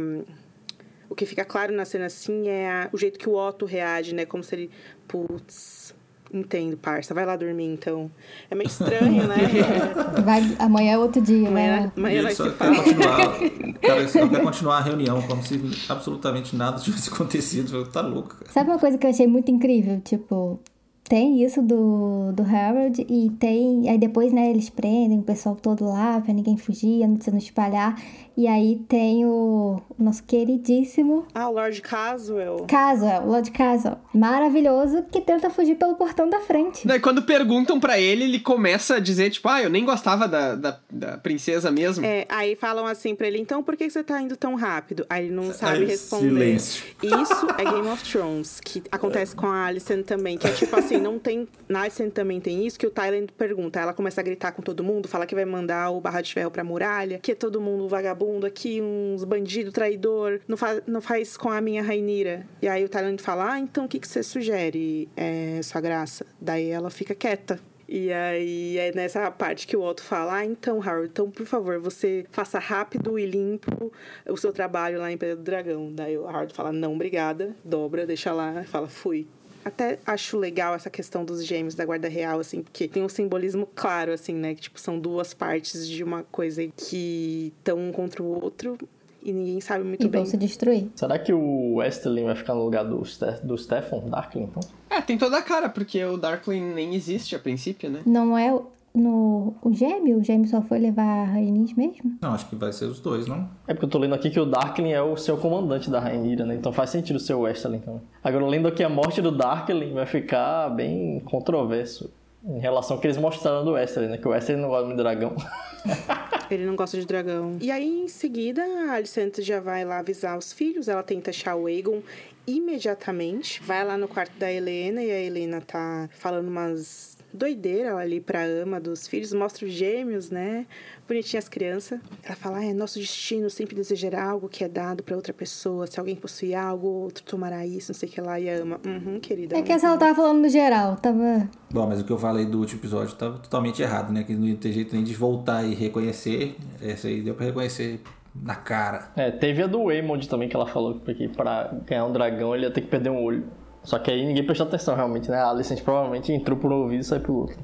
O que fica claro na cena assim é a- o jeito que o Otto reage, né? Como se ele. Putz. Entendo, parça. Vai lá dormir então. É meio estranho, né? Vai, amanhã é outro dia, Amanhã, né? amanhã vai só se falar. continuar, cara, só quer continuar a reunião, como se absolutamente nada tivesse acontecido. Tá louco, cara. Sabe uma coisa que eu achei muito incrível? Tipo, tem isso do, do Harold e tem. Aí depois, né, eles prendem o pessoal todo lá pra ninguém fugir, não se não espalhar. E aí tem o, nosso queridíssimo Ah, o Lord Caswell. Caswell, o Lord Caswell. Maravilhoso, que tenta fugir pelo portão da frente. Daí quando perguntam pra ele, ele começa a dizer, tipo, ah, eu nem gostava da, da, da princesa mesmo. É, aí falam assim pra ele, então por que você tá indo tão rápido? Aí ele não sabe Aí, responder. silêncio. Isso é Game of Thrones, que acontece com a Alicent também, que é tipo assim, não tem. Na Alicent também tem isso, que o Tyler pergunta, ela começa a gritar com todo mundo, fala que vai mandar o Barra de Ferro pra muralha, que é todo mundo vagabundo aqui, uns bandido, traidor, não, fa não faz com a minha Rainira. E aí o Tyler fala, ah, então o que, que você sugere, é, sua graça? Daí ela fica quieta. E aí é nessa parte que o Otto fala: Ah, então, Harold, então, por favor, você faça rápido e limpo o seu trabalho lá em Pedra do Dragão. Daí o Harold fala: Não, obrigada, dobra, deixa lá, fala: Fui. Até acho legal essa questão dos gêmeos da Guarda Real, assim, porque tem um simbolismo claro, assim, né? Que, tipo, são duas partes de uma coisa que estão um contra o outro e ninguém sabe muito E bem. vão se destruir. Será que o Westerling vai ficar no lugar do, Ste do Stefan Darklin, então? É, tem toda a cara, porque o Darkling nem existe a princípio, né? Não é o- no o gêmeo? O gêmeo só foi levar a Rhaenys mesmo? Não, acho que vai ser os dois, não? É porque eu tô lendo aqui que o Darkling é o seu comandante da Rainira, né? Então faz sentido ser o Westerling também. Agora, lendo aqui a morte do Darkling vai ficar bem controverso em relação ao que eles mostraram do Westerling, né? Que o Westerling não gosta muito de dragão. Ele não gosta de dragão. E aí, em seguida, a Alicent já vai lá avisar os filhos. Ela tenta achar o Aegon imediatamente. Vai lá no quarto da Helena e a Helena tá falando umas doideiras ali pra ama dos filhos. Mostra os gêmeos, né? Bonitinhas as crianças. Ela fala, ah, é nosso destino sempre desejar algo que é dado pra outra pessoa. Se alguém possuir algo, outro tomará isso, não sei o que lá. E a ama, uhum, querida. É que essa ela tava falando no geral, tava. Bom, mas o que eu falei do último episódio estava totalmente errado, né? Que não ia ter jeito nem de voltar e reconhecer. Essa aí deu pra reconhecer na cara. É, teve a do Waymond também que ela falou que pra ganhar um dragão ele ia ter que perder um olho. Só que aí ninguém prestou atenção realmente, né? A Alicent provavelmente entrou por um ouvido e saiu pelo outro.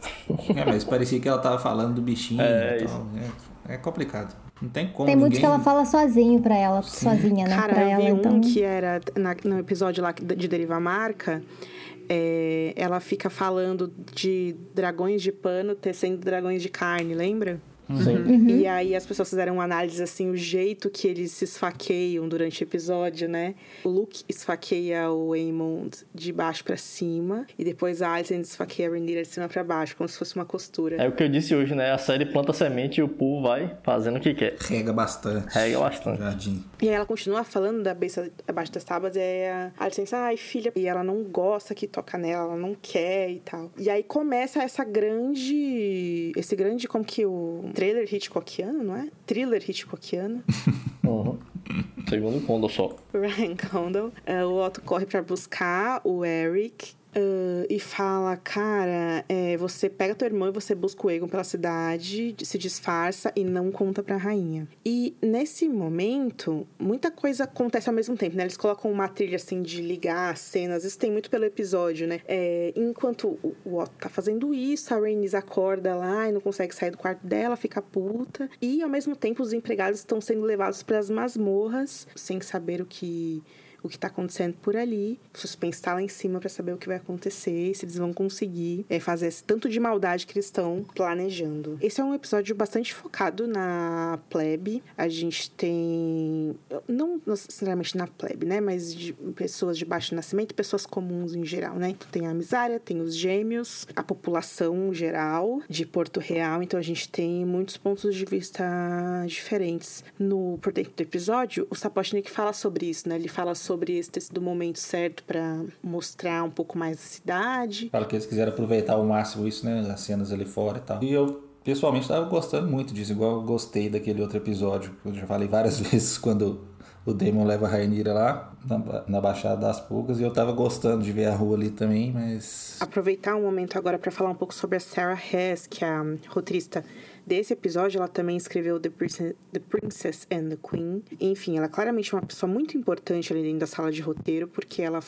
É, mas parecia que ela tava falando do bichinho É, e tal. É, é complicado. Não tem como. Tem muito ninguém... que ela fala sozinho pra ela, sozinha, né? Cara, pra eu ela, vi um então. que era na- no episódio lá de Deriva Marca. é, ela fica falando de dragões de pano tecendo dragões de carne, lembra? Sim. Uhum. E aí as pessoas fizeram uma análise assim, o jeito que eles se esfaqueiam durante o episódio, né? O Luke esfaqueia o Aemond de baixo pra cima e depois a Alicent esfaqueia a Rhaenyra de cima pra baixo, como se fosse uma costura. É o que eu disse hoje, né? A série planta semente e o povo vai fazendo o que quer. Rega bastante. Rega bastante. Jardim. E aí ela continua falando da besta abaixo das tábuas, e aí a Alicent, ai filha, e ela não gosta que toca nela, ela não quer e tal. E aí começa essa grande, esse grande, como que o trailer Hitchcockiano, não é? Thriller Hitchcockiano. Uhum. Segundo o Kondo só. Ryan Condal. Uh, o Otto corre pra buscar o Eric. Uh, e fala, cara, é, você pega tua irmã e você busca o Egon pela cidade, se disfarça e não conta pra rainha. E nesse momento, muita coisa acontece ao mesmo tempo, né? Eles colocam uma trilha assim de ligar as cenas, isso tem muito pelo episódio, né? É, enquanto o, Otto tá fazendo isso, a Rhaenys acorda lá e não consegue sair do quarto dela, fica puta. E ao mesmo tempo, os empregados estão sendo levados pras masmorras, sem saber o que o que tá acontecendo por ali. O suspense tá lá em cima para saber o que vai acontecer, se eles vão conseguir é, fazer esse tanto de maldade que eles estão planejando. Esse é um episódio bastante focado na plebe. A gente tem. Não necessariamente na plebe, né? Mas de pessoas de baixo nascimento pessoas comuns em geral, né? Então tem a Misária, tem os gêmeos, a população geral de Porto Real. Então a gente tem muitos pontos de vista diferentes. No por dentro do episódio, o Sapochnik fala sobre isso, né? Ele fala sobre esse ter sido o momento certo para mostrar um pouco mais da cidade. Fala que eles quiseram aproveitar ao máximo isso, né? As cenas ali fora e tal. E eu, pessoalmente, tava gostando muito disso. Igual eu gostei daquele outro episódio, que eu já falei várias vezes quando o Damon leva a Rainira lá, na, na Baixada das Pulgas. E eu tava gostando de ver a rua ali também, mas... Aproveitar um momento agora para falar um pouco sobre a Sarah Hess, que é a roteirista desse episódio, ela também escreveu The Princess, The Princess and the Queen. Enfim, ela é claramente uma pessoa muito importante ali dentro da sala de roteiro, porque ela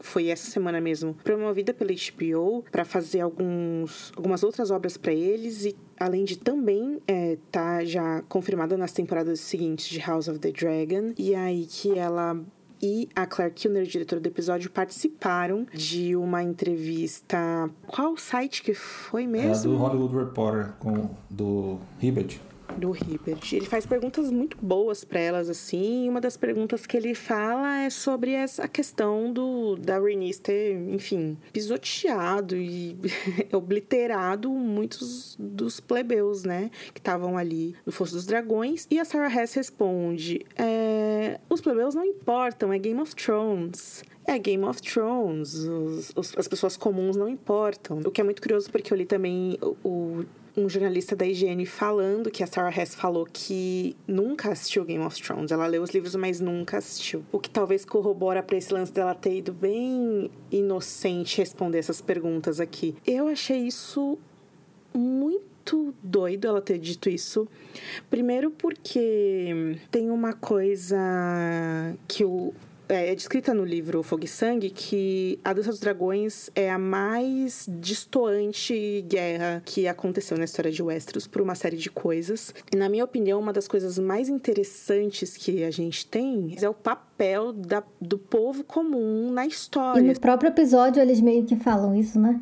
foi essa semana mesmo promovida pela HBO para fazer alguns, algumas outras obras para eles e além de também é, tá já confirmada nas temporadas seguintes de House of the Dragon e aí que ela e a Claire Kilner, diretora do episódio, participaram de uma entrevista. Qual site que foi É mesmo? do Hollywood Reporter, com, do Hibbert. Do Hibbert. Ele faz perguntas muito boas para elas, assim. Uma das perguntas que ele fala é sobre essa questão do da Rhaenys ter, enfim, pisoteado e obliterado muitos dos plebeus, né? Que estavam ali no Fosso dos Dragões. E a Sarah Hess responde: é, os plebeus não importam, é Game of Thrones. É Game of Thrones, os- os- as pessoas comuns não importam. O que é muito curioso porque eu li também o um jornalista da IGN falando que a Sarah Hess falou que nunca assistiu Game of Thrones. Ela leu os livros, mas nunca assistiu. O que talvez corrobora para esse lance dela ter ido bem inocente responder essas perguntas aqui. Eu achei isso muito doido ela ter dito isso. Primeiro porque tem uma coisa que o é, é descrita no livro Fogo e Sangue que a Dança dos Dragões é a mais distoante guerra que aconteceu na história de Westeros por uma série de coisas. E, na minha opinião, uma das coisas mais interessantes que a gente tem é o papel da, do povo comum na E história. no próprio episódio eles meio que falam isso, né?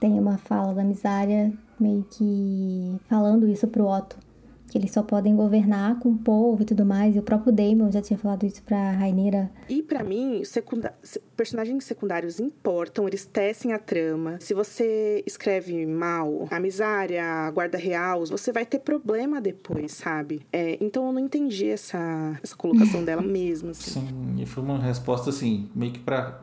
Tem uma fala da Misária meio que falando isso pro Otto. Que eles só podem governar com o povo e tudo mais. E o próprio Daemon já tinha falado isso pra Rainira. E pra mim, secunda- se- personagens secundários importam, eles tecem a trama. Se você escreve mal, a misária, a guarda real, você vai ter problema depois, sabe? É, então eu não entendi essa, essa colocação dela mesmo. Assim. Sim, e foi uma resposta assim, meio que pra.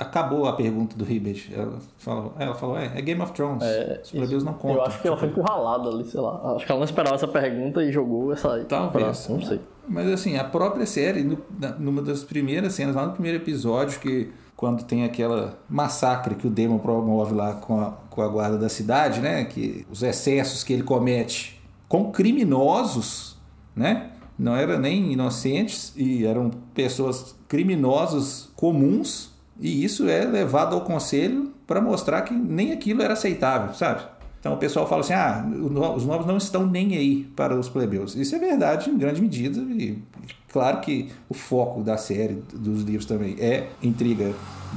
Acabou a pergunta do Hibbert. Ela falou, ela falou é, é Game of Thrones. Os plebeus não contam. Eu acho que ela foi encurralada ali, sei lá. Acho que ela não esperava essa pergunta e jogou essa aí. Talvez. Pra- Não sei. Mas assim, a própria série, no- numa das primeiras cenas, lá no primeiro episódio, que quando tem aquela massacre que o Demon promove lá com a, com a guarda da cidade, né? Que os excessos que ele comete com criminosos, né? Não eram nem inocentes e eram pessoas criminosos comuns, e isso é levado ao conselho para mostrar que nem aquilo era aceitável, sabe? Então o pessoal fala assim: ah, os nobres não estão nem aí para os plebeus. Isso é verdade em grande medida, e claro que o foco da série, dos livros também, é intriga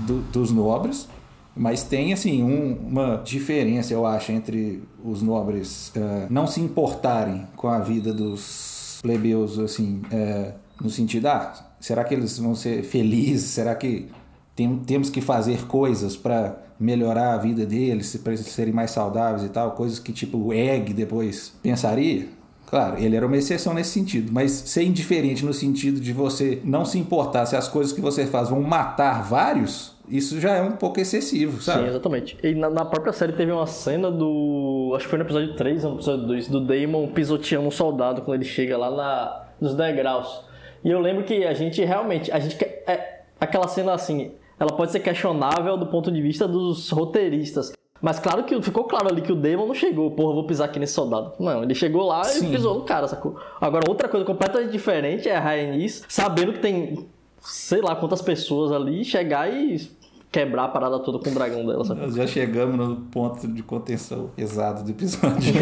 do, dos nobres, mas tem assim um, uma diferença, eu acho, entre os nobres uh, não se importarem com a vida dos plebeus, assim, uh, no sentido, ah, será que eles vão ser felizes? Será que tem, temos que fazer coisas para melhorar a vida deles, para eles serem mais saudáveis e tal, coisas que tipo o Egg depois pensaria. Claro, ele era uma exceção nesse sentido, mas ser indiferente no sentido de você não se importar se as coisas que você faz vão matar vários, isso já é um pouco excessivo, sabe? Sim, exatamente. E na, na, própria série teve uma cena do. Acho que foi no episódio 3, no episódio 2, do Damon pisoteando um soldado quando ele chega lá na, nos degraus. E eu lembro que a gente realmente. A gente. É, aquela cena assim ela pode ser questionável do ponto de vista dos roteiristas. Mas claro que ficou claro ali que o Damon não chegou, porra, vou pisar aqui nesse soldado. Não, ele chegou lá Sim. e pisou no cara, sacou? Agora, outra coisa completamente diferente é a Rhaenys, sabendo que tem sei lá quantas pessoas ali, chegar e quebrar a parada toda com o dragão dela, sabe? Nós já chegamos no ponto de contenção pesado do episódio.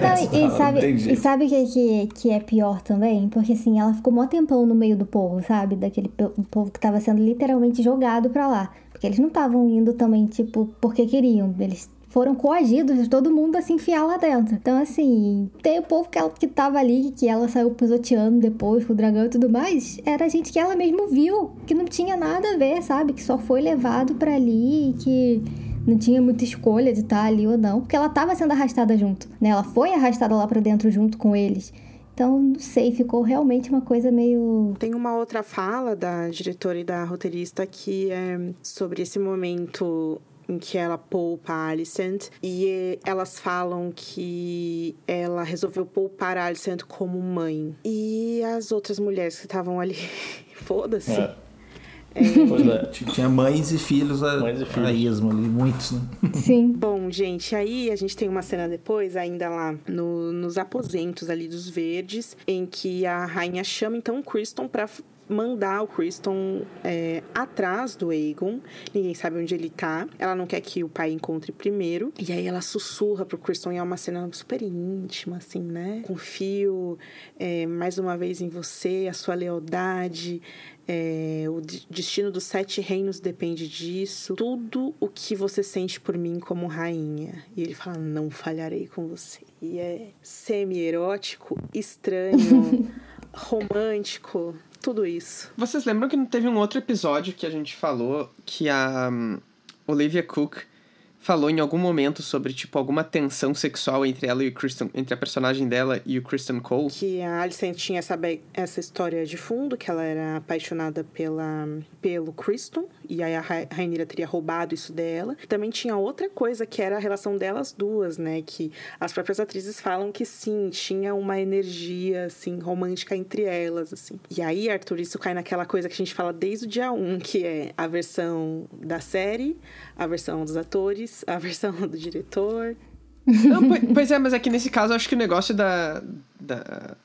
Não, e, sabe, e sabe o que, que, que é pior também? Porque assim, ela ficou mó tempão no meio do povo, sabe? Daquele povo que tava sendo literalmente jogado pra lá. Porque eles não estavam indo também, tipo, porque queriam. Eles foram coagidos de todo mundo a se enfiar lá dentro. Então, assim, tem o povo que, ela, que tava ali, que ela saiu pisoteando depois com o dragão e tudo mais, era gente que ela mesmo viu, que não tinha nada a ver, sabe? Que só foi levado para ali e que não tinha muita escolha de estar ali ou não, porque ela tava sendo arrastada junto, né? Ela foi arrastada lá para dentro junto com eles. Então, não sei, ficou realmente uma coisa meio. Tem uma outra fala da diretora e da roteirista que é sobre esse momento em que ela poupa a Alicent e elas falam que ela resolveu poupar a Alicent como mãe. E as outras mulheres que estavam ali, foda-se. É. É. é. Tinha mães e filhos a, mães e filhos. a esmo ali, muitos, né? Sim. Bom, gente, aí a gente tem uma cena depois, ainda lá no, nos aposentos ali dos verdes, em que a rainha chama então o Criston pra mandar o Criston é, atrás do Aegon. Ninguém sabe onde ele tá. Ela não quer que o pai encontre primeiro. E aí ela sussurra pro Criston e é uma cena super íntima, assim, né? Confio é, mais uma vez em você, a sua lealdade. É, o destino dos sete reinos depende disso. Tudo o que você sente por mim como rainha. E ele fala: Não falharei com você. E é semi-erótico, estranho, romântico tudo isso. Vocês lembram que teve um outro episódio que a gente falou que a um, Olivia Cook falou em algum momento sobre, tipo, alguma tensão sexual entre ela e o Kristen, entre a personagem dela e o Kristen Cole. Que a Alicent tinha essa, essa história de fundo, que ela era apaixonada pela, pelo Kristen, e aí a Rainira teria roubado isso dela. Também tinha outra coisa, que era a relação delas duas, né? Que as próprias atrizes falam que sim, tinha uma energia, assim, romântica entre elas, assim. E aí, Arthur, isso cai naquela coisa que a gente fala desde o dia 1, que é a versão da série, a versão dos atores, a versão do diretor. Não, pois é, mas aqui é nesse caso eu acho que o negócio da. da...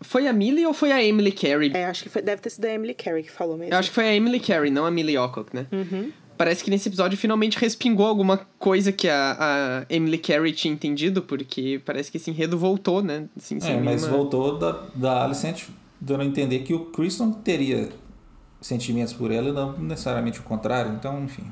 Foi a Millie ou foi a Emily Carey? É, acho que foi, deve ter sido a Emily Carey que falou mesmo. Eu acho que foi a Emily Carey, não a Millie Alcock, né? Uhum. Parece que nesse episódio finalmente respingou alguma coisa que a, a Emily Carey tinha entendido, porque parece que esse enredo voltou, né? Assim, é, mas voltou da, da Alicent dando a entender que o Chris não teria sentimentos por ela e não necessariamente o contrário, então, enfim.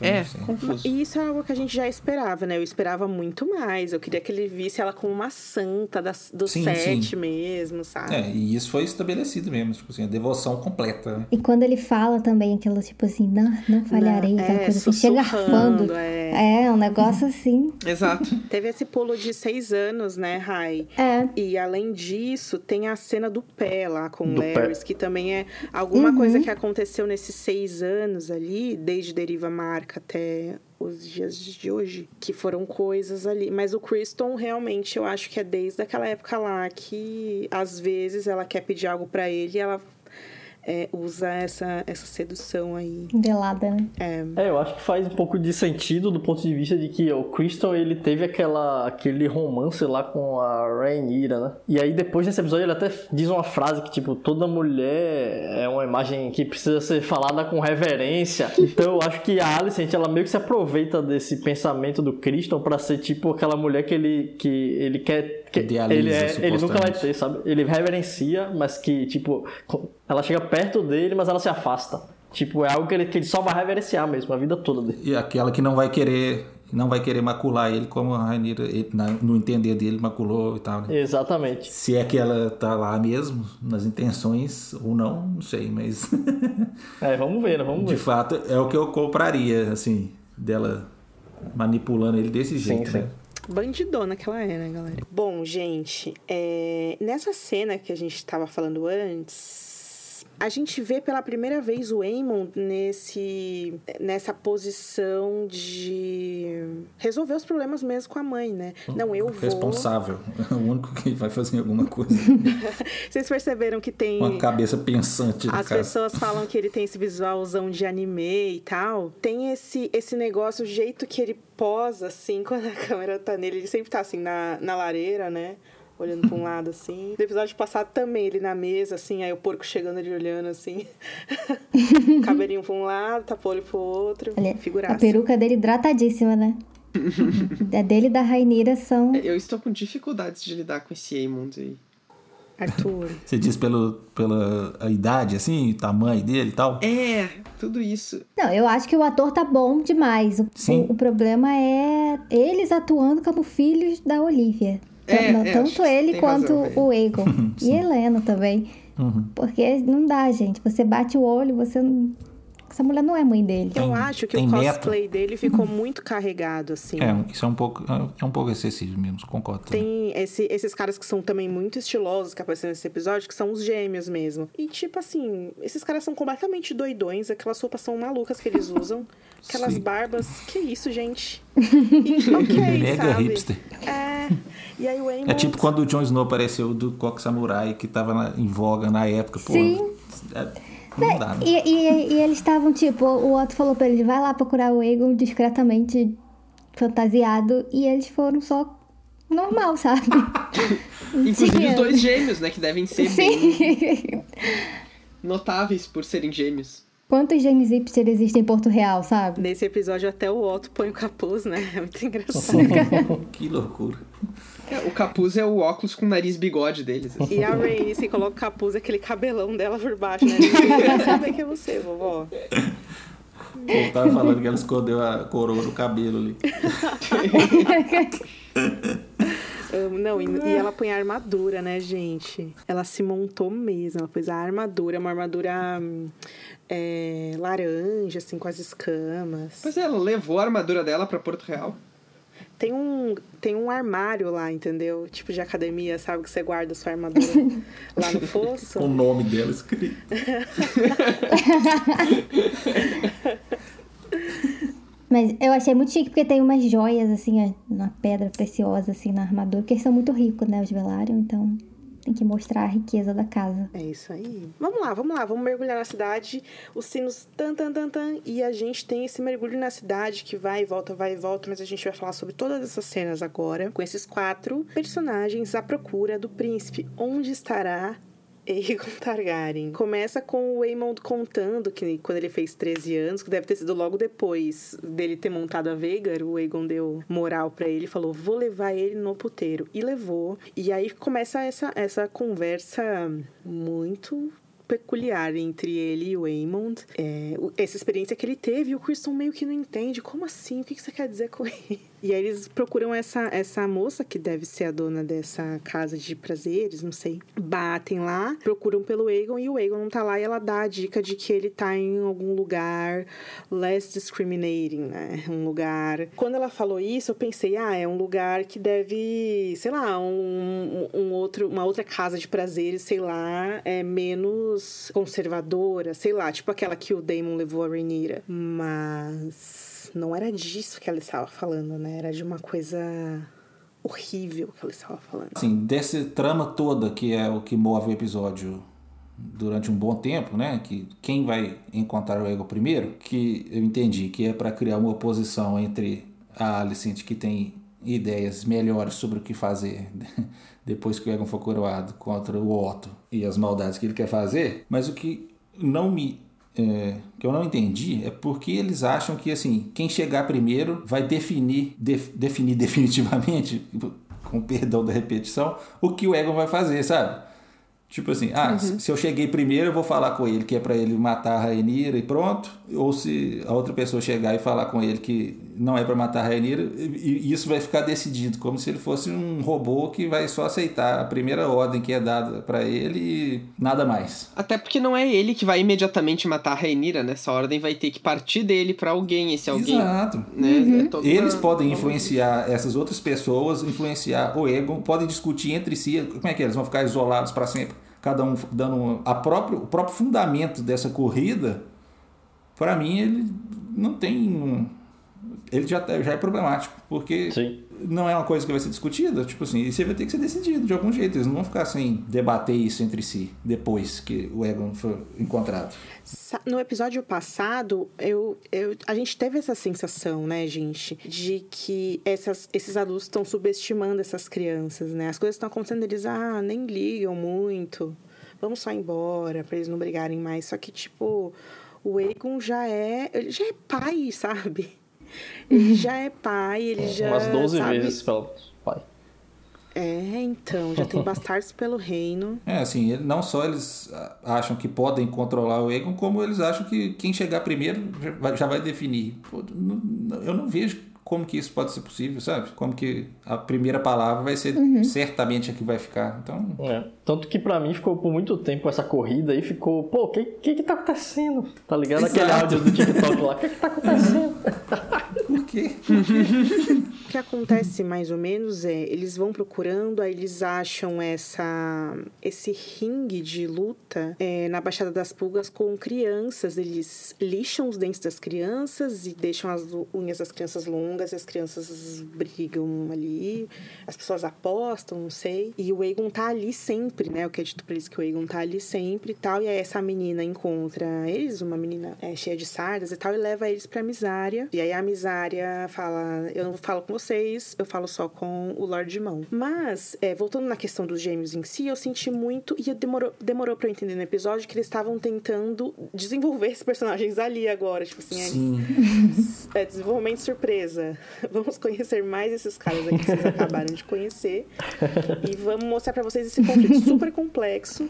É, confuso. E isso é algo que a gente já esperava, né? Eu esperava muito mais. Eu queria que ele visse ela como uma santa da, do sim, set sim. mesmo, sabe? É, e isso foi estabelecido mesmo, tipo assim, a devoção completa. Né? E quando ele fala também aquilo, tipo assim, não, não falharei, não, aquela é, coisa assim, chega arfando. É. é, um negócio assim. Exato. Teve esse pulo de seis anos, né, Rai? É. E além disso, tem a cena do pé lá com o Larry, que também é alguma uhum. coisa que aconteceu nesses seis anos ali, desde Deriva Marca até os dias de hoje, que foram coisas ali. Mas o Kristen, realmente, eu acho que é desde aquela época lá que, às vezes, ela quer pedir algo para ele e ela é, usa essa, essa sedução aí. Velada, né? É. É, eu acho que faz um pouco de sentido do ponto de vista de que o Crystal, ele teve aquela, aquele romance lá com a Rhaenyra, né? E aí depois desse episódio ele até diz uma frase que, tipo, toda mulher é uma imagem que precisa ser falada com reverência. Então eu acho que a Alicent, ela meio que se aproveita desse pensamento do Crystal pra ser, tipo, aquela mulher que ele, que ele quer... Que Idealiza, ele, é, ele nunca vai ter, sabe? Ele reverencia, mas que, tipo, ela chega perto dele, mas ela se afasta. Tipo, é algo que ele, que ele só vai reverenciar mesmo, a vida toda dele. E aquela que não vai querer não vai querer macular ele como a Rainira, no entender dele, maculou e tal, né? Exatamente. Se é que ela tá lá mesmo, nas intenções ou não, não sei, mas É, vamos ver, né? Vamos de ver. fato é o que eu compraria, assim, dela manipulando ele desse jeito, sim. né? Bandidona que ela é, né, galera? Bom, gente, é, nessa cena que a gente tava falando antes, a gente vê pela primeira vez o Aemon nesse, nessa posição de resolver os problemas mesmo com a mãe, né? Não, eu vou. Responsável. É o único que vai fazer alguma coisa. Vocês perceberam que tem. Uma cabeça pensante As caso. pessoas falam que ele tem esse visualzão de anime e tal. Tem esse, esse negócio, o jeito que ele posa, assim, quando a câmera tá nele. Ele sempre tá assim, na, na lareira, né? Olhando pra um lado, assim. No episódio passado também, ele na mesa, assim, aí o porco chegando ele olhando, assim. Cabelinho pra um lado, tapa o olho pro outro. Olha, Figuraça. a peruca dele hidratadíssima, né? a dele e da Rainira são. Eu estou com dificuldades de lidar com esse Aemond aí. Arthur. Você diz pelo, pela a idade, assim, o tamanho dele e tal? É, tudo isso. Não, eu acho que o ator tá bom demais. O, Sim. o, o problema é eles atuando como filhos da Olivia. É, Não, é, tanto que ele quanto o Egon. e Helena também. Uhum. Porque não dá, gente. Você bate o olho, você não. Essa mulher não é mãe dele. Eu acho que tem o neto. cosplay dele ficou muito carregado, assim. É, isso é um pouco, é um pouco excessivo mesmo, concordo. Tem esse- esses caras que são também muito estilosos que aparecem nesse episódio, que são os gêmeos mesmo. E, tipo assim, esses caras são completamente doidões, aquelas roupas são malucas que eles usam. Aquelas Sim. barbas. Que isso, gente? E, ok, Mega sabe? hipster. É. E aí o. É tipo quando o Jon Snow apareceu do Coque Samurai, que tava na- em voga na época. Pô, Sim. é- não dá, né? E, e, e eles estavam, tipo, o Otto falou pra eles, vai lá procurar o Egon discretamente fantasiado. E eles foram só normal, sabe? Inclusive os dois gêmeos, né? Que devem ser bem Sim. notáveis por serem gêmeos. Quantos gêmeos hipster existem em Porto Real, sabe? Nesse episódio até o Otto põe o capuz, né? É muito engraçado. que loucura. É, o capuz é o óculos com nariz bigode deles. assim. E a Rainy, se coloca o capuz, é aquele cabelão dela por baixo, né? Ninguém saber que é você, vovó. Eu tava falando que ela escondeu a coroa no cabelo ali. Amo, Não, e, e ela põe a armadura, né, gente? Ela se montou mesmo. Ela pôs a armadura, uma armadura hum, é, laranja, assim, com as escamas. Pois é, ela levou a armadura dela pra Porto Real. Tem um, tem um armário lá, entendeu? Tipo de academia, sabe? Que você guarda sua armadura lá no fosso. O nome dela escrito. Mas eu achei muito chique porque tem umas joias, assim, na pedra preciosa, assim, na armadura. Porque eles são muito ricos, né, os Velaryon. Então tem que mostrar a riqueza da casa. É isso aí. Vamos lá, vamos lá, vamos mergulhar na cidade. Os sinos tan tan tan tan e a gente tem esse mergulho na cidade que vai e volta, vai e volta, mas a gente vai falar sobre todas essas cenas agora com esses quatro personagens à procura do príncipe. Onde estará Aegon Targaryen. Começa com o Aemond contando que quando ele fez 13 anos, que deve ter sido logo depois dele ter montado a Veigar, o Aegon deu moral pra ele, falou: "Vou levar ele no puteiro". E levou. E aí começa essa essa conversa muito peculiar entre ele e o Aemond. É, essa experiência que ele teve, o Kristen meio que não entende. Como assim? O que você quer dizer com ele? E aí eles procuram essa, essa moça, que deve ser a dona dessa casa de prazeres, não sei. Batem lá, procuram pelo Aegon, e o Aegon não tá lá, e ela dá a dica de que ele tá em algum lugar less discriminating, né? Um lugar... Quando ela falou isso, eu pensei, ah, é um lugar que deve, sei lá, um, um outro, uma outra casa de prazeres, sei lá, é menos conservadora, sei lá, tipo aquela que o Damon levou a Rhaenyra. Mas não era disso que ela estava falando, né? Era de uma coisa horrível que ela estava falando. Assim, dessa trama toda que é o que move o episódio, durante um bom tempo, né? Que quem vai encontrar o Ego primeiro, que eu entendi que é para criar uma oposição entre a Alicent que tem ideias melhores sobre o que fazer depois que o Egon for coroado contra o Otto e as maldades que ele quer fazer, mas o que não me é, que eu não entendi é porque eles acham que assim quem chegar primeiro vai definir def, definir definitivamente com perdão da repetição o que o Egon vai fazer, sabe? Tipo assim, ah, uhum. se eu cheguei primeiro, eu vou falar com ele que é para ele matar a Rainira e pronto. Ou se a outra pessoa chegar e falar com ele que não é para matar a Rainira, e isso vai ficar decidido, como se ele fosse um robô que vai só aceitar a primeira ordem que é dada para ele e nada mais. Até porque não é ele que vai imediatamente matar a Rainira, né? Essa ordem vai ter que partir dele para alguém, esse alguém. Exato. Né? Uhum. É Eles uma... podem influenciar essas outras pessoas, influenciar o Egon, podem discutir entre si, como é que é? Eles vão ficar isolados para sempre? Cada um dando a próprio, o próprio fundamento dessa corrida, para mim ele não tem. Ele já, já é problemático, porque Sim. não é uma coisa que vai ser discutida, tipo assim, isso vai ter que ser decidido de algum jeito. Eles não vão ficar sem debater isso entre si depois que o Egon for encontrado. No episódio passado, eu, eu, a gente teve essa sensação, né, gente, de que essas, esses adultos estão subestimando essas crianças, né? As coisas estão acontecendo, eles, ah, nem ligam muito, vamos só embora, pra eles não brigarem mais. Só que, tipo, o Egon já é, ele já é pai, sabe? Ele já é pai, ele já. Umas 12 sabe? vezes pelo pai. É, então, já tem bastardos pelo reino. É, assim, não só eles acham que podem controlar o Egon, como eles acham que quem chegar primeiro já vai definir. Eu não vejo como que isso pode ser possível, sabe? Como que a primeira palavra vai ser uhum. certamente a que vai ficar. Então. É. Tanto que para mim ficou por muito tempo essa corrida aí, ficou, pô, o que, que que tá acontecendo? Tá ligado? Exato. Aquele áudio do TikTok lá, o que que tá acontecendo? por quê? o que acontece mais ou menos é, eles vão procurando, aí eles acham essa esse ringue de luta é, na Baixada das Pulgas com crianças. Eles lixam os dentes das crianças e deixam as unhas das crianças longas longas, as crianças brigam ali, as pessoas apostam, não sei. E o Egon tá ali sempre, né? O que é dito pra eles que o Egon tá ali sempre e tal. E aí essa menina encontra eles, uma menina é, cheia de sardas e tal, e leva eles pra Misária. E aí a Misária fala: Eu não falo com vocês, eu falo só com o Lorde de Mão. Mas, é, voltando na questão dos gêmeos em si, eu senti muito, e demorou, demorou pra eu entender no episódio, que eles estavam tentando desenvolver esses personagens ali agora. Tipo assim, Sim. É, é desenvolvimento surpresa. Vamos conhecer mais esses caras aqui que vocês acabaram de conhecer. E vamos mostrar para vocês esse conflito super complexo.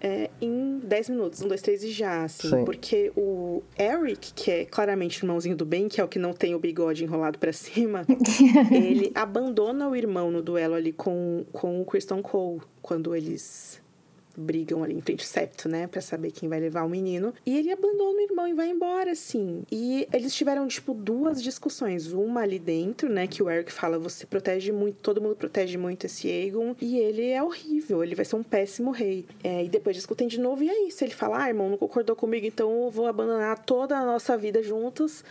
É, em 10 minutos, um, dois, três e já, assim. Sim. Porque o Eric, que é claramente o irmãozinho do bem, que é o que não tem o bigode enrolado para cima, ele abandona o irmão no duelo ali com, com o Kristen Cole, quando eles brigam ali em frente ao septo, né? Pra saber quem vai levar o menino. E ele abandona o irmão e vai embora, assim. E eles tiveram, tipo, duas discussões. Uma ali dentro, né? Que o Eric fala: você protege muito, todo mundo protege muito esse Aegon. E ele é horrível, ele vai ser um péssimo rei. É, e depois discutem de novo, e é isso. Ele fala: ah, irmão, não concordou comigo, então eu vou abandonar toda a nossa vida juntos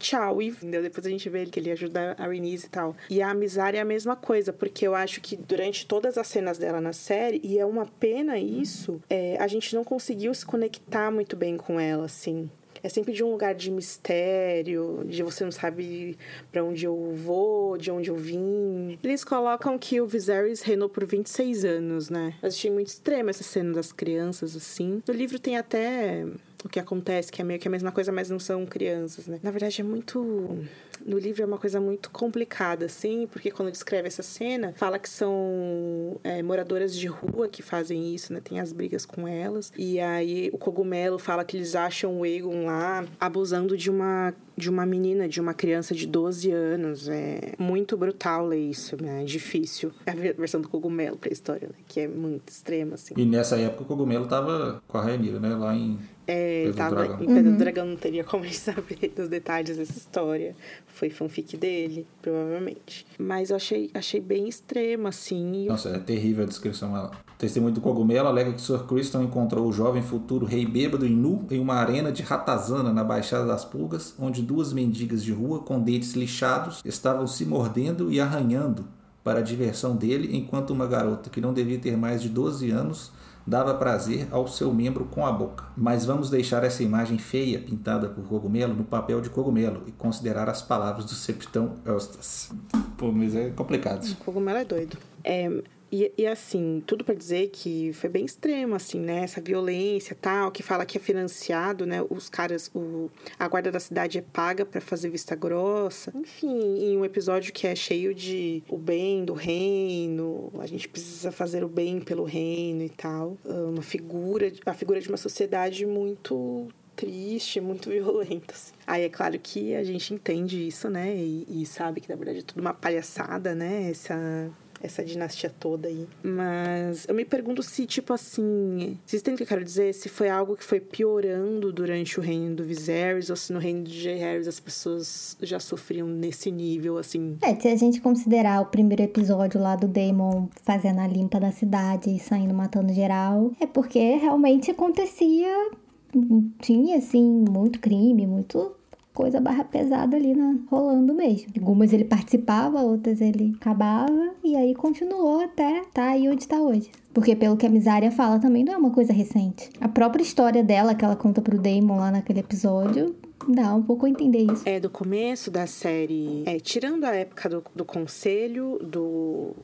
tchau. E entendeu? depois a gente vê que ele ajuda a Renise e tal. E a Misária é a mesma coisa, porque eu acho que durante todas as cenas dela na série, e é uma pena isso, é, a gente não conseguiu se conectar muito bem com ela, assim. É sempre de um lugar de mistério, de você não sabe para onde eu vou, de onde eu vim. Eles colocam que o Viserys reinou por 26 anos, né? Eu achei muito extremo essa cena das crianças, assim. No livro tem até o que acontece, que é meio que a mesma coisa, mas não são crianças, né? Na verdade, é muito. No livro é uma coisa muito complicada, assim, porque quando descreve essa cena, fala que são é, moradoras de rua que fazem isso, né? Tem as brigas com elas. E aí o cogumelo fala que eles acham o Egon lá abusando de uma de uma menina, de uma criança de 12 anos. É muito brutal ler isso, né? É difícil. É a versão do cogumelo pra história, né? Que é muito extrema, assim. E nessa época o cogumelo tava com a Rainira, né? Lá em é, Pedro tava Dragão. em Pedro uhum. Dragão, não teria como ele saber dos detalhes dessa história. Foi fanfic dele, provavelmente. Mas eu achei, achei bem extremo, assim. Nossa, é terrível a descrição. Ela. Testemunho do cogumelo alega que Sir Criston encontrou o jovem futuro rei bêbado e nu em uma arena de ratazana na Baixada das Pulgas, onde duas mendigas de rua com dentes lixados estavam se mordendo e arranhando para a diversão dele, enquanto uma garota que não devia ter mais de 12 anos dava prazer ao seu membro com a boca. Mas vamos deixar essa imagem feia pintada por cogumelo no papel de cogumelo e considerar as palavras do Septão Eustas. Pô, mas é complicado. O cogumelo é doido. É, e, e, assim, tudo para dizer que foi bem extremo, assim, né? Essa violência tal, que fala que é financiado, né? Os caras, o, a guarda da cidade é paga para fazer vista grossa. Enfim, em um episódio que é cheio de o bem do reino, a gente precisa fazer o bem pelo reino e tal. Uma figura, a figura de uma sociedade muito triste, muito violenta. Assim. Aí é claro que a gente entende isso, né? E, e sabe que na verdade é tudo uma palhaçada, né? Essa essa dinastia toda aí. Mas eu me pergunto se, tipo assim, vocês entendem o que eu quero dizer? Se foi algo que foi piorando durante o reino do Viserys ou se no reino de Jaehaerys as pessoas já sofriam nesse nível, assim. É, se a gente considerar o primeiro episódio lá do Daemon fazendo a limpa da cidade e saindo matando geral, é porque realmente acontecia tinha assim muito crime, muito coisa barra pesada ali na, rolando mesmo. Algumas ele participava, outras ele acabava e aí continuou até tá aí onde está hoje. Porque pelo que a Misária fala também não é uma coisa recente. A própria história dela que ela conta pro Damon lá naquele episódio dá um pouco a entender isso. É, do começo da série, é, tirando a época do, do conselho, do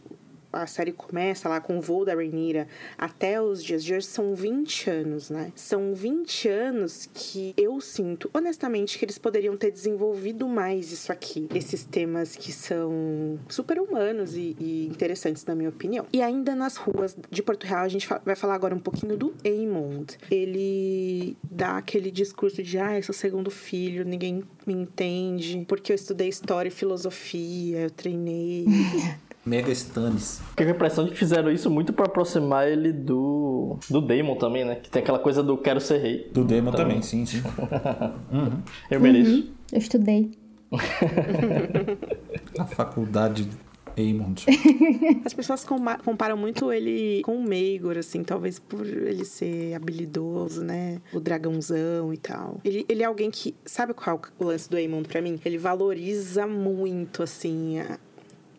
a série começa lá com o voo da Rhaenyra até os dias de hoje, são 20 anos, né? São 20 anos que eu sinto, honestamente, que eles poderiam ter desenvolvido mais isso aqui. Esses temas que são super humanos e, e interessantes, na minha opinião. E ainda nas ruas de Porto Real, a gente vai falar agora um pouquinho do Aemond. Ele dá aquele discurso de, ah, eu sou segundo filho, ninguém me entende, porque eu estudei história e filosofia, eu treinei. Mega Stannis. Fiquei com a impressão de que fizeram isso muito para aproximar ele do. do Daemon também, né? Que tem aquela coisa do quero ser rei. Do Daemon também, também sim, sim. uhum. Eu mereço. Uhum. Eu estudei. a faculdade Aemond. As pessoas comparam muito ele com o Maegor, assim, talvez por ele ser habilidoso, né? O dragãozão e tal. Ele, ele é alguém que. Sabe qual é o lance do Aemond pra mim? Ele valoriza muito, assim, a,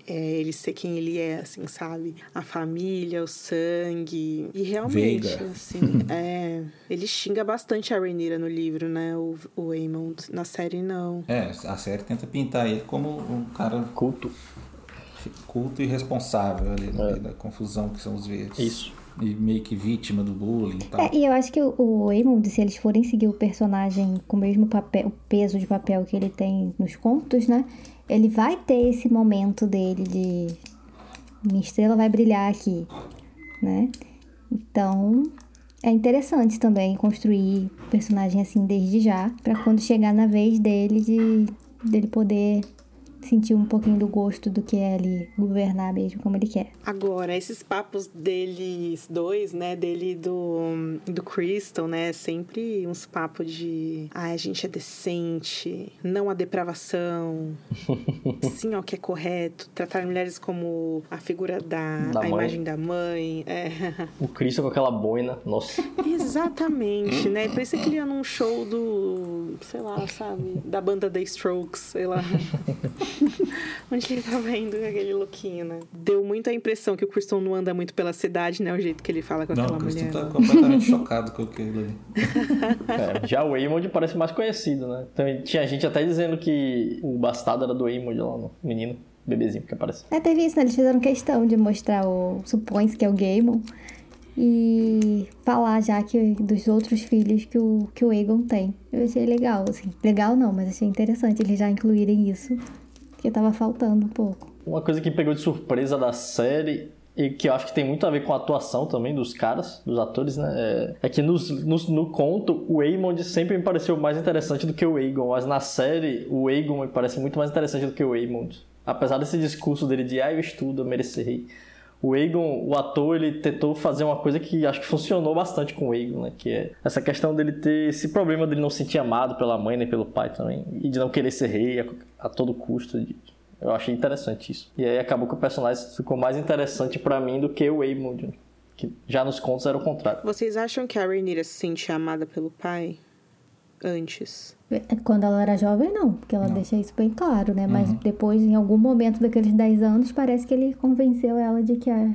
é, ele ser quem ele é, assim, sabe? A família, o sangue. E realmente, Veiga. assim, é. Ele xinga bastante a Rhaenyra no livro, né? O, o Aemond. Na série, não. É, a série tenta pintar ele como um cara culto. Culto e responsável ali no é. meio da confusão que são os verdes. Isso e meio que vítima do bullying e tal. É, e eu acho que o, o se eles forem seguir o personagem com o mesmo papel, o peso de papel que ele tem nos contos, né? Ele vai ter esse momento dele de minha estrela vai brilhar aqui, né? Então, é interessante também construir personagem assim desde já, para quando chegar na vez dele de dele poder sentir um pouquinho do gosto do que é ali governar mesmo como ele quer. Agora, esses papos deles dois, né, dele do, do Crystal, né, sempre uns papos de ah, a gente é decente, não a depravação, sim ao que é correto, tratar mulheres como a figura da, da a imagem da mãe. É. O Crystal com aquela boina, nossa. Exatamente, né? Parecia que ele ia num show do, sei lá, sabe, da banda The Strokes, sei lá. Onde ele tava indo com aquele lookinho, né? Deu muito a impressão que o Kristen não anda muito pela cidade, né? O jeito que ele fala com não, aquela mulher. Não, o Kristen tá completamente chocado com aquilo ali. É, já o Aemond parece mais conhecido, né? Também tinha gente até dizendo que o bastardo era do Aemond lá, no menino bebezinho que aparece. É, teve isso, né? Eles fizeram questão de mostrar o... Supõe que é o Gaemon e falar já que dos outros filhos que o, que o Aegon tem. Eu achei legal, assim. Legal não, mas achei interessante eles já incluírem isso que tava faltando um pouco. Uma coisa que pegou de surpresa da série e que eu acho que tem muito a ver com a atuação também dos caras, dos atores, né? É, é que nos, nos, no conto o Aemond sempre me pareceu mais interessante do que o Aegon, mas na série o Aegon me parece muito mais interessante do que o Aemond. Apesar desse discurso dele de ah, eu estudo, eu merecerei o Aegon, o ator, ele tentou fazer uma coisa que acho que funcionou bastante com o Aegon, né? Que é essa questão dele ter esse problema dele não se sentir amado pela mãe nem pelo pai também. E de não querer ser rei a, a todo custo. Eu achei interessante isso. E aí acabou que o personagem ficou mais interessante para mim do que o Aemond, que já nos contos era o contrário. Vocês acham que a Rhaenyra se sente amada pelo pai antes? É, quando ela era jovem, não, porque ela não. deixa isso bem claro, né? Mas uhum. depois, em algum momento daqueles 10 anos, parece que ele convenceu ela de que, a,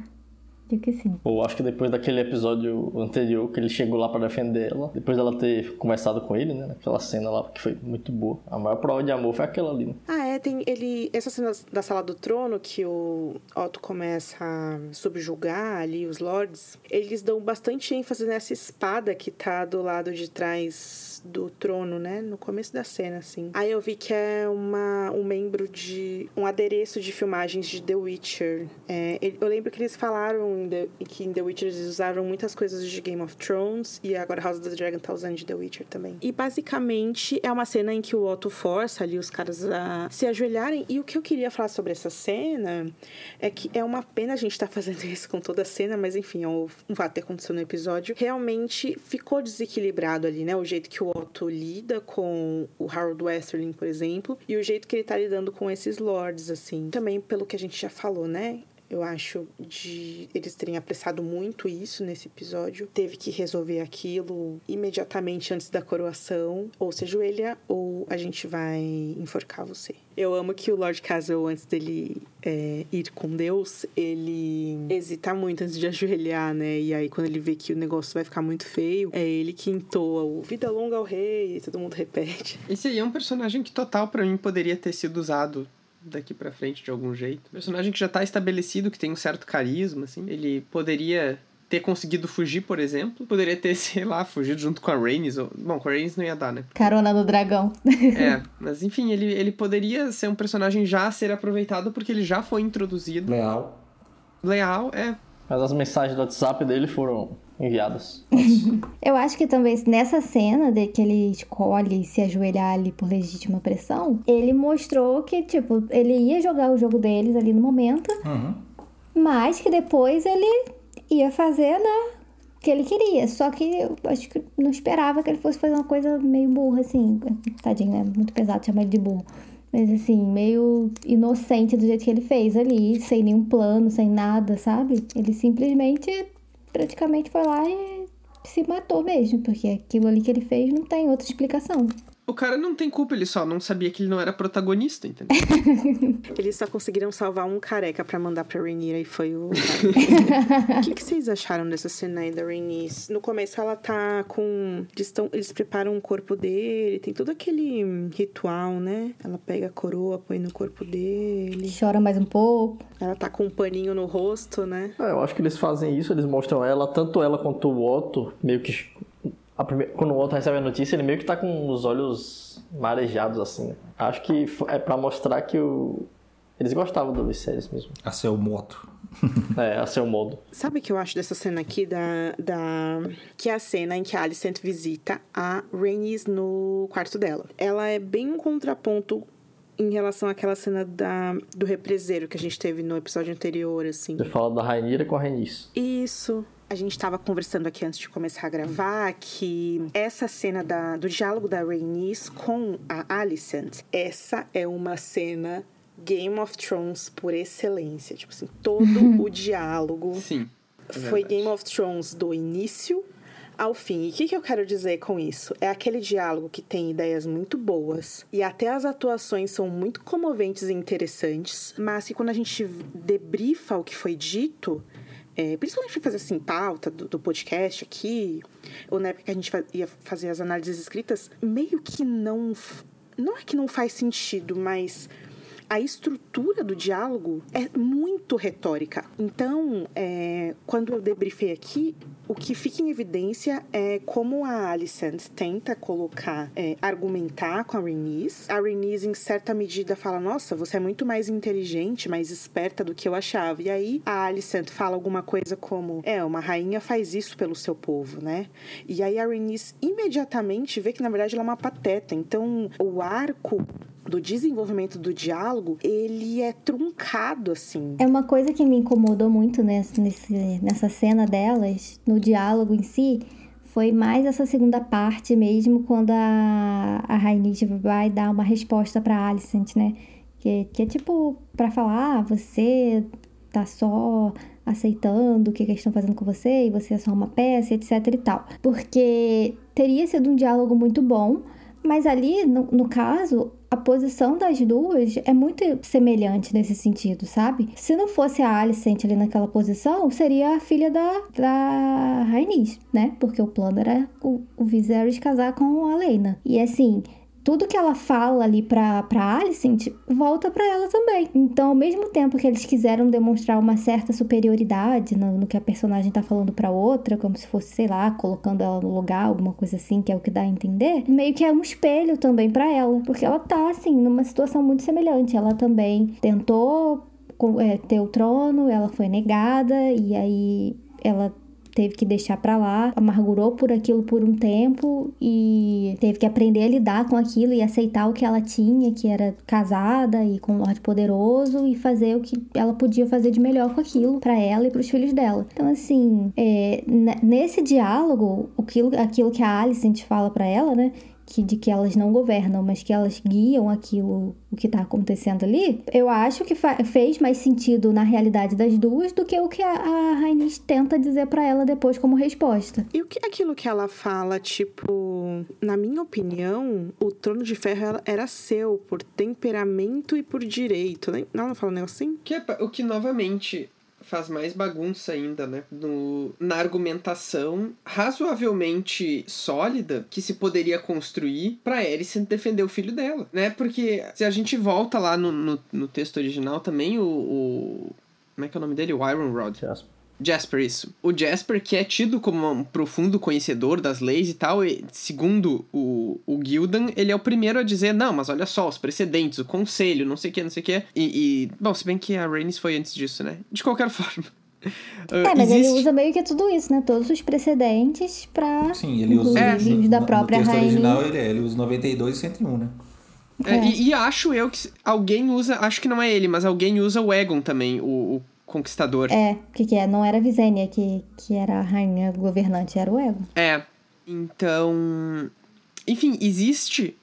Acho que sim. Ou acho que depois daquele episódio anterior que ele chegou lá pra defender ela, depois dela ter conversado com ele, né? Aquela cena lá que foi muito boa. A maior prova de amor foi aquela ali, né? Ah, é, tem ele. Essa cena da sala do trono que o Otto começa a subjugar ali os lords, eles dão bastante ênfase nessa espada que tá do lado de trás do trono, né? No começo da cena, assim. Aí eu vi que é uma, um membro de. um adereço de filmagens de The Witcher. É, eu lembro que eles falaram em The- que em The Witcher eles usaram muitas coisas de Game of Thrones e agora House of the Dragon tá usando de The Witcher também. E basicamente é uma cena em que o Otto força ali os caras a se ajoelharem. E o que eu queria falar sobre essa cena é que é uma pena a gente estar fazendo isso com toda a cena, mas enfim, é um fato que aconteceu no episódio. Realmente ficou desequilibrado ali, né? O jeito que o Otto lida com o Harold Westerling, por exemplo, e o jeito que ele tá lidando com esses lords, assim. Também pelo que a gente já falou, né? Eu acho de eles terem apressado muito isso nesse episódio. Teve que resolver aquilo imediatamente antes da coroação. Ou se ajoelha, ou a gente vai enforcar você. Eu amo que o Lord Castle, antes dele é, ir com Deus, ele hesita muito antes de ajoelhar, né? E aí, quando ele vê que o negócio vai ficar muito feio, é ele que entoa o Vida Longa ao Rei, e todo mundo repete. Esse aí é um personagem que total pra mim poderia ter sido usado daqui pra frente de algum jeito. Personagem que já tá estabelecido, que tem um certo carisma, assim. Ele poderia ter conseguido fugir, por exemplo. Poderia ter, sei lá, fugido junto com a Rhaenys. Ou... Bom, com a Rhaenys não ia dar, né? Carona do dragão. É, mas enfim, ele, ele poderia ser um personagem já a ser aproveitado porque ele já foi introduzido. Leal. Leal, é. Mas as mensagens do WhatsApp dele foram enviadas. Eu acho que também nessa cena de que ele escolhe se ajoelhar ali por legítima pressão, ele mostrou que, tipo, ele ia jogar o jogo deles ali no momento, Uhum. mas que depois ele ia fazer, né, o que ele queria. Só que eu acho que não esperava que ele fosse fazer uma coisa meio burra, assim. Tadinho, né? Muito pesado chamar ele de burro. Mas assim, meio inocente do jeito que ele fez ali, sem nenhum plano, sem nada, sabe? Ele simplesmente, praticamente foi lá e se matou mesmo, porque aquilo ali que ele fez não tem outra explicação. O cara não tem culpa, ele só não sabia que ele não era protagonista, entendeu? Eles só conseguiram salvar um careca pra mandar pra Rhaenyra e foi o. o que, que vocês acharam dessa cena aí da Rhaenys? No começo ela tá com. Eles, tão... Eles preparam o corpo dele, tem todo aquele ritual, né? Ela pega a coroa, põe no corpo dele. Chora mais um pouco. Ela tá com um paninho no rosto, né? É, eu acho que eles fazem isso, eles mostram ela, tanto ela quanto o Otto, meio que. A prime- Quando o Otto recebe a notícia, ele meio que tá com os olhos marejados, assim. Acho que é pra mostrar que o... eles gostavam do Viserys mesmo. A seu moto. É, a seu modo. Sabe o que eu acho dessa cena aqui da, da que é a cena em que a Alicent visita a Rhaenys no quarto dela. Ela é bem um contraponto em relação àquela cena da, do represeiro que a gente teve no episódio anterior, assim. Você fala da Rainira com a Rhaenys. Isso. A gente estava conversando aqui antes de começar a gravar que essa cena da, do diálogo da Rhaenys com a Alicent, essa é uma cena Game of Thrones por excelência. Tipo assim, todo o diálogo Sim. é foi. Game of Thrones do início ao fim. E o que, que eu quero dizer com isso? É aquele diálogo que tem ideias muito boas e até as atuações são muito comoventes e interessantes, mas que quando a gente debrifa o que foi dito, é, principalmente pra fazer assim, pauta do, do podcast aqui, ou na época que a gente ia fazer as análises escritas, meio que não. Não é que não faz sentido, mas a estrutura do diálogo é muito retórica. Então, é, quando eu debriefei aqui, o que fica em evidência é como a Alicent tenta colocar, é, argumentar com a Rhaenys. A Rhaenys, em certa medida, fala, nossa, você é muito mais inteligente, mais esperta do que eu achava. E aí, a Alicent fala alguma coisa como, é, uma rainha faz isso pelo seu povo, né? E aí a Rhaenys imediatamente vê que, na verdade, ela é uma pateta. Então, o arco do desenvolvimento do diálogo, ele é truncado, assim. É uma coisa que me incomodou muito nesse, nessa cena delas, no diálogo em si, foi mais essa segunda parte mesmo, quando a, a Rhaenys vai dar uma resposta pra Alicent, né? Que, que é tipo, pra falar, ah, você tá só aceitando o que, que eles estão fazendo com você e você é só uma peça, etc e tal. Porque teria sido um diálogo muito bom, mas ali, no, no caso, a posição das duas é muito semelhante nesse sentido, sabe? Se não fosse a Alicent ali naquela posição, seria a filha da, da Rhaenys, né? Porque o plano era o, o Viserys casar com a Lena. E assim, tudo que ela fala ali pra, pra Alicent volta pra ela também. Então, ao mesmo tempo que eles quiseram demonstrar uma certa superioridade no, no que a personagem tá falando pra outra, como se fosse, sei lá, colocando ela no lugar, alguma coisa assim, que é o que dá a entender, meio que é um espelho também pra ela. Porque ela tá, assim, numa situação muito semelhante. Ela também tentou é, ter o trono, ela foi negada, e aí ela teve que deixar para lá, amargurou por aquilo por um tempo e teve que aprender a lidar com aquilo e aceitar o que ela tinha, que era casada e com um Lorde poderoso e fazer o que ela podia fazer de melhor com aquilo para ela e para os filhos dela. Então assim, é, nesse diálogo, aquilo, aquilo que a Alicent fala para ela, né? Que, de que elas não governam, mas que elas guiam aquilo, o que está acontecendo ali, eu acho que fez mais sentido na realidade das duas do que o que a, a Rainis tenta dizer para ela depois como resposta. E o que aquilo que ela fala, tipo, na minha opinião, o trono de ferro era seu por temperamento e por direito, né? Ela não fala um negócio assim? Que é, o que novamente faz mais bagunça ainda, né? No, na argumentação razoavelmente sólida que se poderia construir pra Alicent defender o filho dela, né? Porque se a gente volta lá no, no, no texto original também, o, o, Como é que é o nome dele? O Iron Rod. Jasper. Jasper, isso. O Jasper, que é tido como um profundo conhecedor das leis e tal, e, segundo o, o Gildan, ele é o primeiro a dizer, não, mas olha só, os precedentes, o conselho, não sei o que, não sei o que. E, e, bom, se bem que a Rhaenys foi antes disso, né? De qualquer forma. Uh, é, mas existe... ele usa meio que tudo isso, né? Todos os precedentes pra. Sim, ele usa é. os da própria no texto rainha. original ele, é, ele usa 92 e 101, né? É, é. E, e, acho eu que alguém usa, acho que não é ele, mas alguém usa o Egon também, o, o conquistador. É, o que, que é? Não era a Visenya que, que era a rainha governante, era o Egon. É. Então. Enfim, existe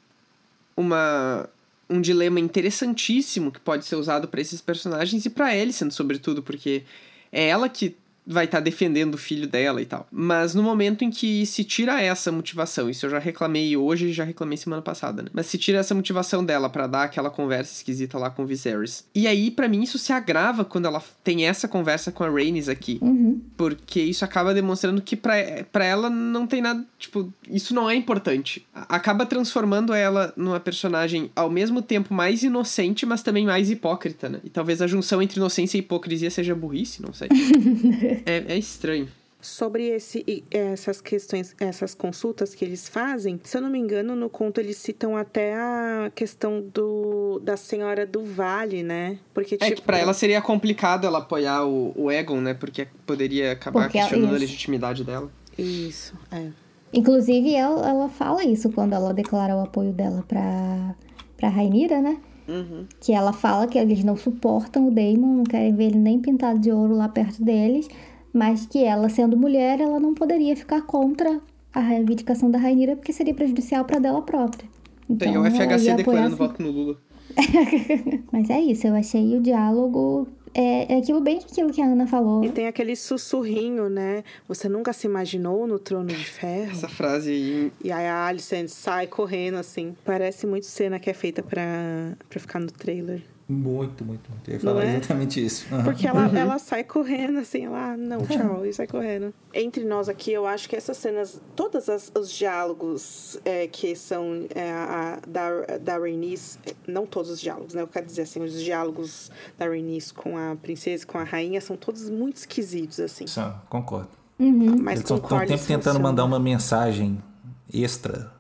uma um dilema interessantíssimo que pode ser usado para esses personagens e para Alicent, sobretudo, porque é ela que vai estar tá defendendo o filho dela e tal. Mas no momento em que se tira essa motivação, isso eu já reclamei hoje e já reclamei semana passada, né? Mas se tira essa motivação dela para dar aquela conversa esquisita lá com o Viserys. E aí, para mim, isso se agrava quando ela tem essa conversa com a Rhaenys aqui. Uhum. Porque isso acaba demonstrando que para ela não tem nada. Tipo, isso não é importante. Acaba transformando ela numa personagem ao mesmo tempo mais inocente, mas também mais hipócrita, né? E talvez a junção entre inocência e hipocrisia seja burrice, não sei. é, é estranho. Sobre esse, essas questões, essas consultas que eles fazem, se eu não me engano, no conto eles citam até a questão do da senhora do Vale, né? Porque, é tipo... que pra ela seria complicado ela apoiar o, o Egon, né? Porque poderia acabar Porque questionando ela, a legitimidade dela. Isso, é. Inclusive, ela, ela fala isso quando ela declara o apoio dela pra, pra Rainira, né? Uhum. Que ela fala que eles não suportam o Daemon, não querem ver ele nem pintado de ouro lá perto deles, mas que ela, sendo mulher, ela não poderia ficar contra a reivindicação da Rainira porque seria prejudicial para dela própria. Então, Tem o FHC declarando assim. voto no Lula. mas é isso, eu achei o diálogo é, é aquilo bem aquilo que a Ana falou. E tem aquele sussurrinho, né? Você nunca se imaginou no trono de ferro? Essa frase aí. E aí a Alicent sai correndo, assim. Parece muito cena que é feita pra, pra ficar no trailer. Muito, muito, muito. Eu ia falar é? exatamente isso. Uhum. Porque ela, ela sai correndo, assim, ela, não, tchau, e sai correndo. Entre nós aqui, eu acho que essas cenas, todos as, os diálogos é, que são é, a, da, da Rhaenys, não todos os diálogos, né? Eu quero dizer assim, os diálogos da Rhaenys com a princesa e com a rainha são todos muito esquisitos, assim. São, concordo. Uhum. Mas Eles estão o tempo tentando mandar uma mensagem extra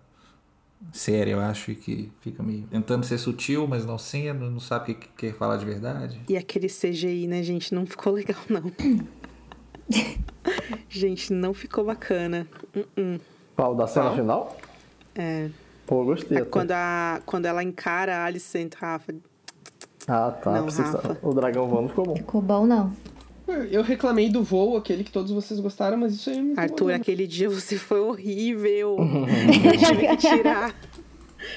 séria, eu acho que fica meio tentando ser sutil, mas não sendo, não sabe o que quer falar de verdade. E aquele CGI, né, gente, não ficou legal, não. gente, não ficou bacana. Uh -uh. Qual, da cena final? É. Pô, gostei. É quando, a, quando ela encara a Alicent, Rafa. Ah, tá. Não, Rafa. O dragão voando ficou bom. Ficou bom, não. Eu reclamei do voo, aquele que todos vocês gostaram, mas isso aí Arthur, bom. aquele dia você foi horrível. eu tive que tirar.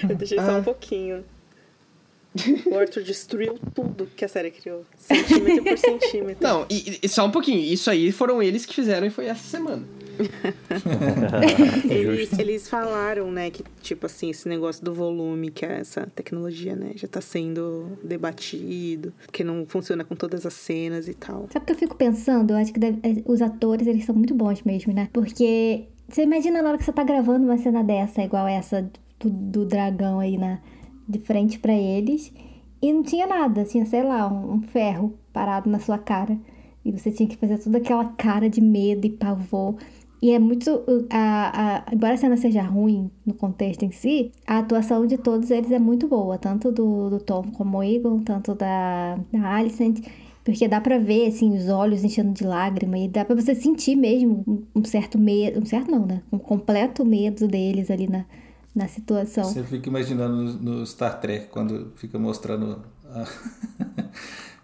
Eu deixei ah. só um pouquinho. O Arthur destruiu tudo que a série criou. Centímetro por centímetro. Não, e, e, só um pouquinho. Isso aí foram eles que fizeram e foi essa semana. eles, eles falaram, né, que, tipo assim, esse negócio do volume, que é essa tecnologia, né, já tá sendo debatido, que não funciona com todas as cenas e tal. Sabe o que eu fico pensando? Eu acho que deve- eh, os atores, eles são muito bons mesmo, né? Porque você imagina na hora que você tá gravando uma cena dessa, igual essa do, do dragão aí na, de frente pra eles, e não tinha nada, tinha, sei lá, um, um ferro parado na sua cara. E você tinha que fazer toda aquela cara de medo e pavor. E é muito. uh, A, a, embora a cena seja ruim no contexto em si, a atuação de todos eles é muito boa. Tanto do, do Tom como o Egon, tanto da, da Alicent. Porque dá pra ver, assim, os olhos enchendo de lágrima. E dá pra você sentir mesmo um- certo medo. Um certo não, né? Um completo medo deles ali na, na situação. Você fica imaginando no, Star Trek, quando fica mostrando a,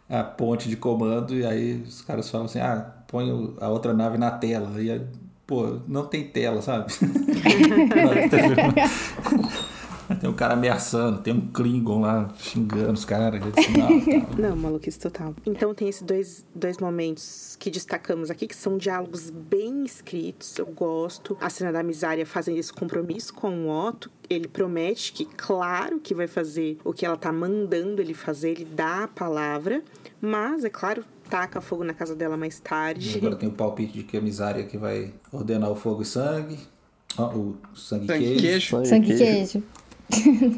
a ponte de comando, e aí os caras falam assim: ah, põe a outra nave na tela. E aí, pô, não tem tela, sabe? tem um cara ameaçando, tem um Klingon lá xingando os caras. Assim, não, tá. Não, maluquice total. Então tem esses dois, dois momentos que destacamos aqui, que são diálogos bem escritos, eu gosto. A cena da Misária fazendo esse compromisso com o Otto. Ele promete que, claro, que vai fazer o que ela tá mandando ele fazer, ele dá a palavra. Mas, é claro, taca fogo na casa dela mais tarde. Agora tem o palpite de que a misária que vai ordenar o fogo e sangue. Ó, o sangue, Sangue queijo. queijo. Sangue queijo.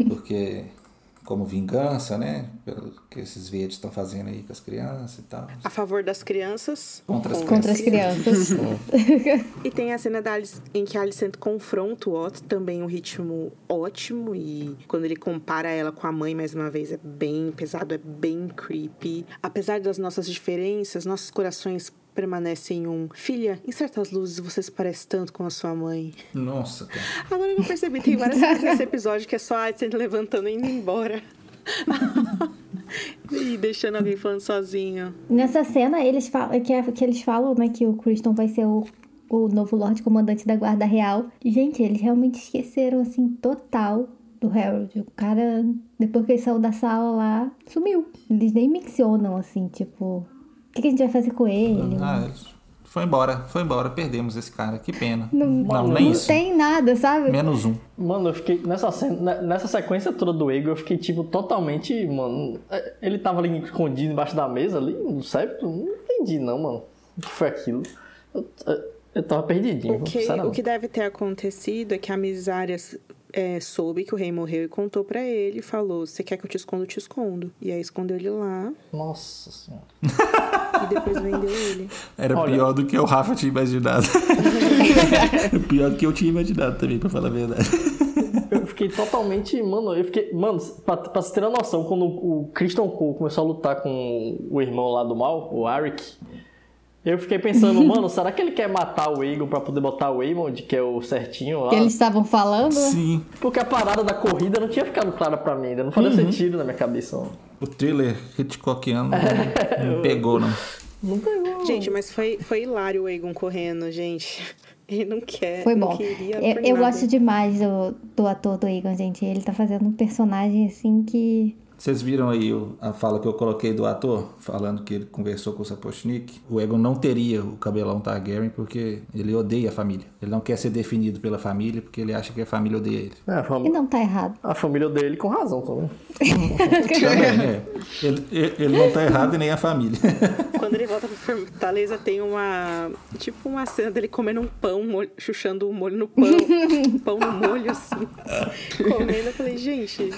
Porque, como vingança, né? Pelo que esses verdes estão fazendo aí com as crianças e tal. A favor das crianças. Contra as Contra as crianças. E tem a cena da Alice, em que a Alicent confronta o Otto, também um ritmo ótimo. E quando ele compara ela com a mãe, mais uma vez, é bem pesado, é bem creepy. Apesar das nossas diferenças, nossos corações permanecem um. Filha, em certas luzes você se parece tanto com a sua mãe. Nossa, cara. Agora eu percebi, tem várias coisas nesse episódio que é só a Alicent levantando e indo embora. e deixando alguém falando sozinho. Nessa cena, eles falam que, é- que eles falam, né, que o Criston vai ser o, o novo Lorde Comandante da Guarda Real. Gente, eles realmente esqueceram, assim, total do Harold. O cara, depois que ele saiu da sala lá, sumiu. Eles nem mencionam, assim, tipo, o que, que a gente vai fazer com ele? Ah, foi embora, foi embora, perdemos esse cara, que pena. não, não, não nem isso. tem nada, sabe? Menos um. Mano, eu fiquei. Nessa, cena, nessa sequência toda do Ego, eu fiquei, tipo, totalmente. Mano. é, Ele tava ali escondido embaixo da mesa ali, no septo. Não entendi, não, mano. O que foi aquilo? Eu, eu- eu tava perdidinho, O que, o que deve ter acontecido é que a Misária é, soube que o rei morreu e contou pra ele falou: Você quer que eu te esconda? Eu te escondo. E aí escondeu ele lá Nossa senhora. e depois vendeu ele. Era Olha. pior do que o Rafa tinha imaginado. pior do que eu tinha imaginado também, pra falar a verdade. Eu fiquei totalmente. Mano, eu fiquei. Mano, pra, pra você ter uma noção, quando o Christian Cole começou a lutar com o irmão lá do mal, o Arik, eu fiquei pensando, mano, será que ele quer matar o Egon pra poder botar o Eamond, que é o certinho lá? Que eles estavam falando. Sim. Porque a parada da corrida não tinha ficado clara pra mim, ainda não fazia sentido na minha cabeça. Mano. O thriller Hitchcockiano não, não pegou, não. Não pegou. Gente, mas foi, foi hilário o Egon correndo, gente. Ele não quer. Foi não bom. queria Eu, eu gosto demais do, do ator do Egon, gente. Ele tá fazendo um personagem assim que. Vocês viram aí a fala que eu coloquei do ator, falando que ele conversou com o Sapochnik? O Egon não teria o cabelão Targaryen porque ele odeia a família. Ele não quer ser definido pela família porque ele acha que a família odeia ele. É, a, fam- E não tá errado. a família dele com razão também. Também, é. Ele, ele- ele não tá errado e nem a família. Quando ele volta pra Fortaleza, tem uma. Tipo uma cena dele comendo um pão, molho, chuchando o molho no pão. um pão no molho, assim. comendo. Eu falei, gente.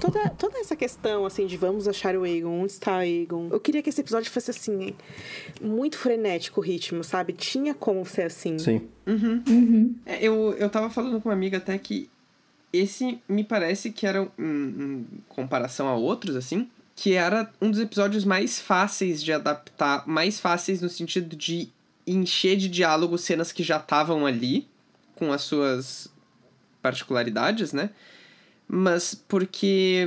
Toda, toda essa questão, assim, de vamos achar o Egon, onde está o Egon. Eu queria que esse episódio fosse, assim, muito frenético o ritmo, sabe? Tinha como ser assim. Sim. É, eu, eu tava falando com uma amiga até que esse me parece que era, um, em comparação a outros, assim, que era um dos episódios mais fáceis de adaptar, mais fáceis no sentido de encher de diálogo cenas que já estavam ali, com as suas particularidades, né? Mas porque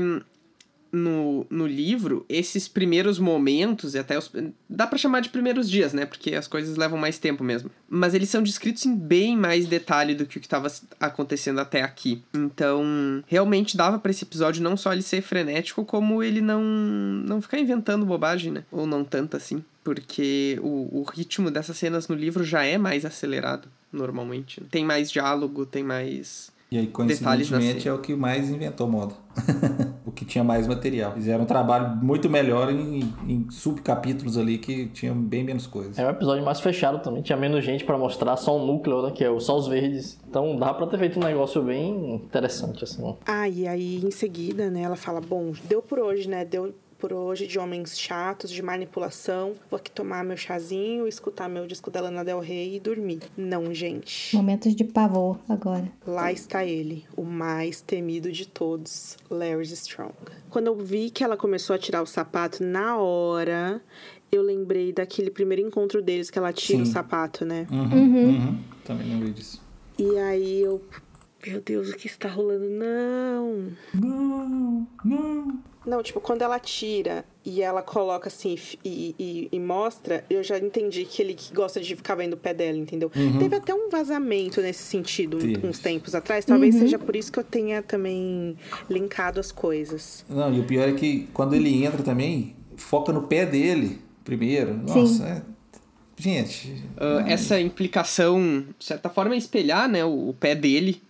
no, no livro, esses primeiros momentos, e até os. Dá para chamar de primeiros dias, né? Porque as coisas levam mais tempo mesmo. Mas eles são descritos em bem mais detalhe do que o que estava acontecendo até aqui. Então, realmente dava para esse episódio não só ele ser frenético, como ele não, não ficar inventando bobagem, né? Ou não tanto assim. Porque o, o ritmo dessas cenas no livro já é mais acelerado, normalmente. Tem mais diálogo, tem mais e aí, coincidentemente, é o que mais inventou moda. o que tinha mais material. Fizeram um trabalho muito melhor em, em subcapítulos ali que tinham bem menos coisas. É um episódio mais fechado também. Tinha menos gente para mostrar, só um núcleo, né? Que é só os verdes. Então dá pra ter feito um negócio bem interessante, assim. Ah, e aí em seguida, né, ela fala: bom, deu por hoje, né? Deu por hoje de homens chatos, de manipulação. Vou aqui tomar meu chazinho, escutar meu disco da Lana Del Rey e dormir. Não, gente. Momentos de pavor agora. Lá está ele, o mais temido de todos, Larry Strong. Quando eu vi que ela começou a tirar o sapato na hora, eu lembrei daquele primeiro encontro deles que ela tira Sim. o sapato, né? Uhum, uhum. Uhum. Também lembrei disso. E aí eu. Meu Deus, o que está rolando? Não! Não! Não! Não, tipo, quando ela tira e ela coloca assim e, e, e, mostra, eu já entendi que ele gosta de ficar vendo o pé dela, entendeu? Uhum. Teve até um vazamento nesse sentido Sim. uns tempos atrás. Talvez uhum. seja por isso que eu tenha também linkado as coisas. Não, e o pior é que quando ele entra também, foca no pé dele primeiro. Nossa, é... Gente. Uh, essa implicação, de certa forma, é espelhar né, o, o pé dele.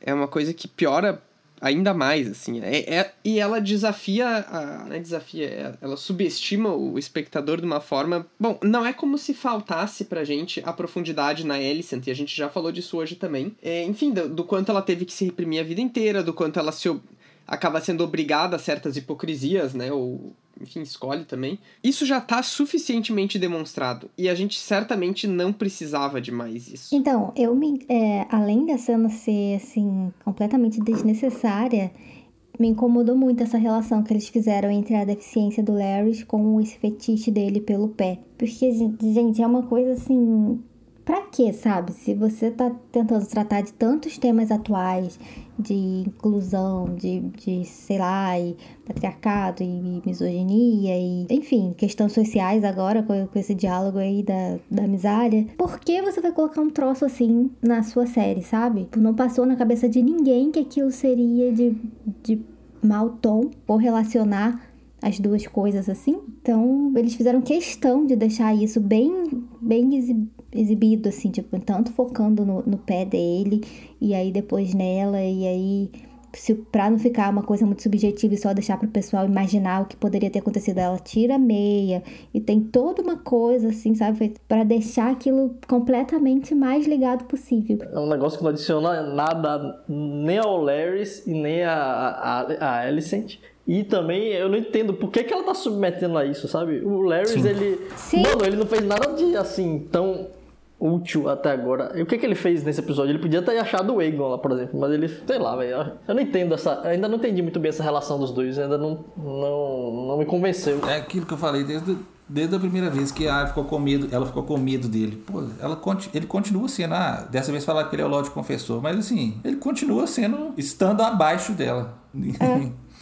É uma coisa que piora ainda mais, assim. É, é, e ela desafia, a, né, desafia, é, ela subestima o espectador de uma forma... Bom, não é como se faltasse pra gente a profundidade na Alicent, e a gente já falou disso hoje também. É, enfim, do, do, quanto ela teve que se reprimir a vida inteira, do quanto ela se acaba sendo obrigada a certas hipocrisias, né, ou enfim, escolhe também. Isso já está suficientemente demonstrado. E a gente certamente não precisava de mais isso. Então, eu me. É, além da cena ser, assim, completamente desnecessária, me incomodou muito essa relação que eles fizeram entre a deficiência do Larry com esse fetiche dele pelo pé. Porque, gente, é uma coisa assim Pra quê, sabe? Se você tá tentando tratar de tantos temas atuais, de inclusão, de, de sei lá, e patriarcado e misoginia e, enfim, questões sociais agora com, com esse diálogo aí da, da miséria, por que você vai colocar um troço assim na sua série, sabe? Não passou na cabeça de ninguém que aquilo seria de, de mau tom por relacionar as duas coisas assim. Então, eles fizeram questão de deixar isso bem, bem exibido, assim, tipo, tanto focando no, no pé dele, e aí depois nela, e aí se pra não ficar uma coisa muito subjetiva e só deixar pro pessoal imaginar o que poderia ter acontecido, ela tira a meia e tem toda uma coisa assim, sabe, para deixar aquilo completamente mais ligado possível. É um negócio que não adiciona nada nem ao Larrys e nem a, a, a Alicent. E também eu não entendo por que, que ela tá submetendo a isso, sabe? O Larrys, ele. Sim. Mano, ele não fez nada de assim, tão útil até agora. E o que, que ele fez nesse episódio? Ele podia ter achado o Egon lá, por exemplo, mas ele, sei lá, velho. Eu não entendo essa. Ainda não entendi muito bem essa relação dos dois, ainda não, não, não me convenceu. É aquilo que eu falei desde, desde a primeira vez que a ficou com medo, ela ficou com medo dele. Pô, ela, ele continua sendo, ah, dessa vez falar que ele é o Lorde Confessor, mas assim, ele continua sendo, estando abaixo dela.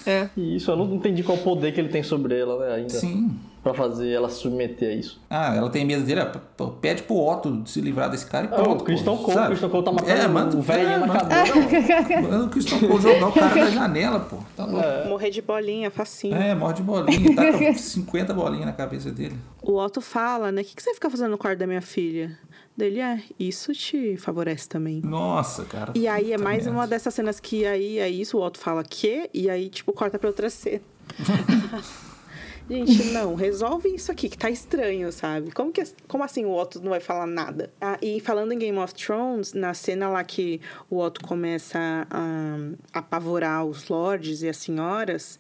É. é. E isso eu não entendi qual poder que ele tem sobre ela, né, ainda. Sim pra fazer ela submeter a isso. Ah, ela tem medo dele, ó, pede pro Otto se livrar desse cara e pronto. É, o Christian Cole, o Christian Cole tá matando é, manda, o velhinho é, na cabeça. Manda o Christian Cole jogar o cara da janela, pô. Tá é. Morrer de bolinha, facinho. É, morre de bolinha, tá com 50 bolinhas na cabeça dele. O Otto fala, né, o que, que você fica fazendo no quarto da minha filha? Dele é, isso te favorece também. Nossa, cara. E aí é mais uma dessas cenas que aí é isso, o Otto fala que, e aí, tipo, corta pra outra cena. Gente, não, resolve isso aqui, que tá estranho, sabe? Como, que, como assim o Otto não vai falar nada? Ah, e falando em Game of Thrones, na cena lá que o Otto começa a, apavorar os lords e as senhoras,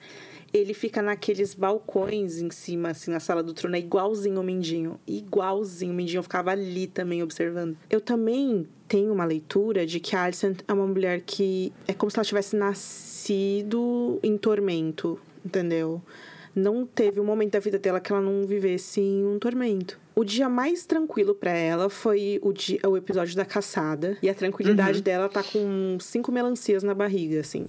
ele fica naqueles balcões em cima, assim, na sala do trono, é igualzinho o Mindinho. Igualzinho. O Mindinho ficava ali também observando. Eu também tenho uma leitura de que a Alicent é uma mulher que é como se ela tivesse nascido em tormento, entendeu? Não teve um momento da vida dela que ela não vivesse em um tormento. O dia mais tranquilo para ela foi o, dia, o episódio da caçada. E a tranquilidade uhum. dela tá com cinco melancias na barriga, assim.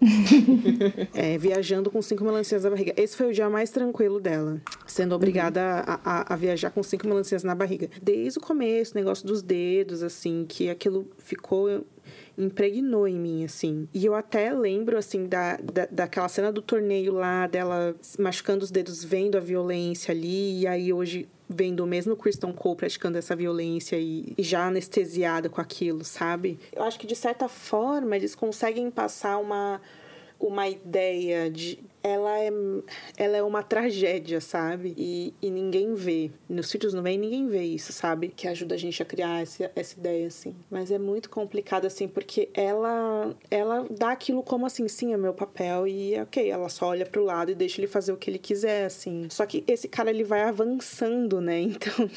é, viajando com cinco melancias na barriga. Esse foi o dia mais tranquilo dela, sendo obrigada a, a, a, viajar com cinco melancias na barriga. Desde o começo, o negócio dos dedos, assim, que aquilo ficou impregnou em mim, assim. E eu até lembro, assim, da, da, daquela cena do torneio lá, dela machucando os dedos, vendo a violência ali, e aí hoje vendo o mesmo Kristen Cole praticando essa violência e, e, já anestesiada com aquilo, sabe? Eu acho que de certa forma eles conseguem passar uma uma ideia de ela é, ela é uma tragédia, sabe? E, e ninguém vê. Nos sítios não vem, ninguém vê isso, sabe? Que ajuda a gente a criar essa, essa ideia, assim. Mas é muito complicado, assim, porque ela, ela dá aquilo como assim, sim, é meu papel e ok, ela só olha pro lado e deixa ele fazer o que ele quiser, assim. Só que esse cara, ele vai avançando, né? Então,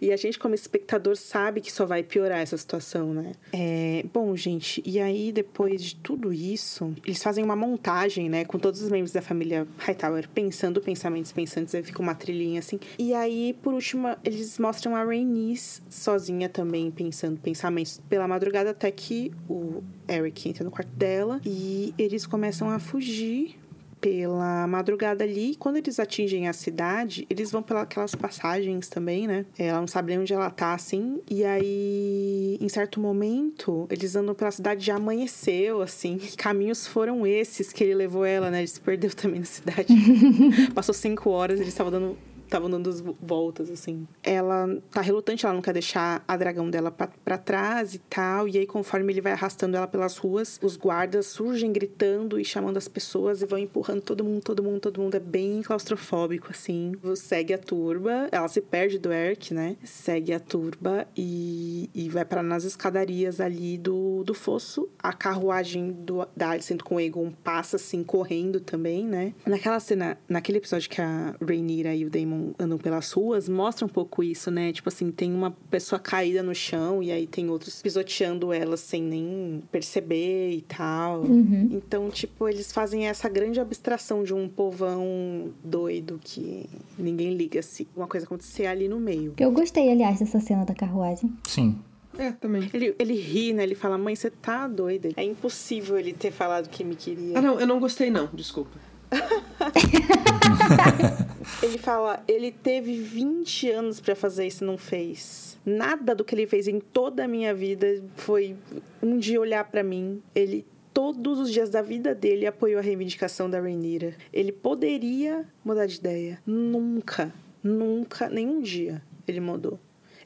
e a gente, como espectador, sabe que só vai piorar essa situação, né? É, bom, gente, e aí depois de tudo isso, eles fazem uma montagem, né, com todos os membros da família Hightower pensando pensamentos pensantes, aí fica uma trilhinha assim. E aí, por último, eles mostram a Rhaenys sozinha também pensando pensamentos pela madrugada até que o Eric entra no quarto dela e eles começam a fugir pela madrugada ali. Quando eles atingem a cidade, eles vão pelas passagens também, né? Ela não sabe nem onde ela tá, assim. E aí, em certo momento, eles andam pela cidade, já amanheceu, assim. Que caminhos foram esses que ele levou ela, né? Ele se perdeu também na cidade. Passou cinco horas, ele estava dando estavam dando as voltas, assim. Ela tá relutante, ela não quer deixar a dragão dela para trás e tal. E aí, conforme ele vai arrastando ela pelas ruas, os guardas surgem gritando e chamando as pessoas e vão empurrando todo mundo, todo mundo, todo mundo. É bem claustrofóbico, assim. Segue a turba, ela se perde do Eric, né? Segue a turba e, e vai para nas escadarias ali do, do fosso. A carruagem do, da Alicent com o Egon passa, assim, correndo também, né? Naquela cena, naquele episódio que a Rhaenyra e o Daemon andam, pelas ruas, mostra um pouco isso, né? Tipo assim, tem uma pessoa caída no chão e aí tem outros pisoteando ela sem nem perceber e tal. Uhum. Então, tipo, eles fazem essa grande abstração de um povão doido que ninguém liga se uma coisa acontecer ali no meio. Eu gostei, aliás, dessa cena da carruagem. Sim. É, também. Ele, ele ri, né? Ele fala, mãe, você tá doida. É impossível ele ter falado que me queria. Ah, não, eu não gostei, não. Desculpa. ele fala, ele teve 20 anos para fazer isso e não fez. Nada do que ele fez em toda a minha vida foi um dia olhar para mim. Ele todos os dias da vida dele apoiou a reivindicação da Rainira. Ele poderia mudar de ideia. Nunca, nunca, nenhum dia ele mudou.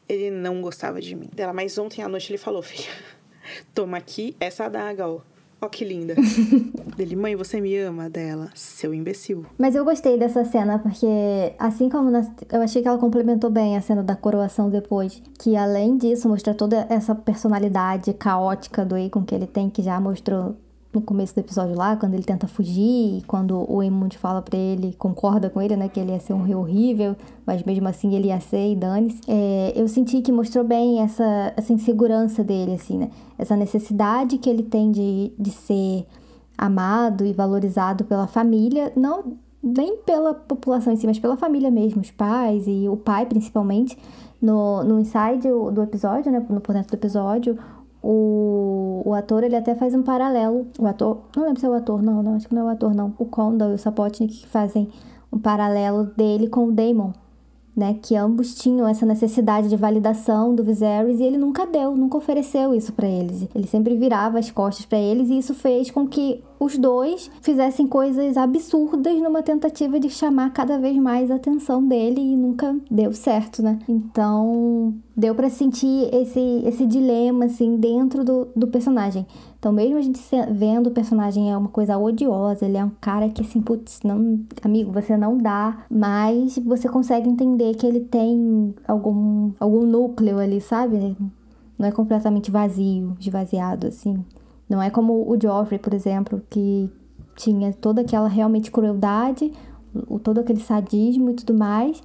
Ele não gostava de mim. Dela, mas ontem à noite ele falou, filha, toma aqui essa adaga, ó. Ó, que linda. Dele, mãe, você me ama? Dela, seu imbecil. Mas eu gostei dessa cena, porque assim como na, eu achei que ela complementou bem a cena da coroação depois. Que além disso, mostra toda essa personalidade caótica do Akon que ele tem, que já mostrou no começo do episódio lá, quando ele tenta fugir, quando o Emund fala para ele, concorda com ele, né, que ele ia ser um rei horrível, mas mesmo assim ele ia ser e dane-se. É, eu senti que mostrou bem essa, essa insegurança dele, assim, né? Essa necessidade que ele tem de, de ser amado e valorizado pela família, não nem pela população em si, mas pela família mesmo, os pais e o pai principalmente. No, no inside do episódio, né, no por dentro do episódio, o, o ator, ele até faz um paralelo. O ator, não lembro se é o ator, não, não, acho que não é o ator, não. O Condor e o Sapotnik que fazem um paralelo dele com o Damon né? Que ambos tinham essa necessidade de validação do Viserys e ele nunca deu, nunca ofereceu isso para eles. Ele sempre virava as costas para eles e isso fez com que os dois fizessem coisas absurdas numa tentativa de chamar cada vez mais a atenção dele e nunca deu certo, né? Então, deu para sentir esse, esse dilema, assim, dentro do, do personagem. Então, mesmo a gente vendo o personagem é uma coisa odiosa, ele é um cara que, assim, putz, não, amigo, você não dá, mas você consegue entender que ele tem algum, algum núcleo ali, sabe? Não é completamente vazio, esvaziado, assim. Não é como o Joffrey, por exemplo, que tinha toda aquela realmente crueldade, o, todo aquele sadismo e tudo mais,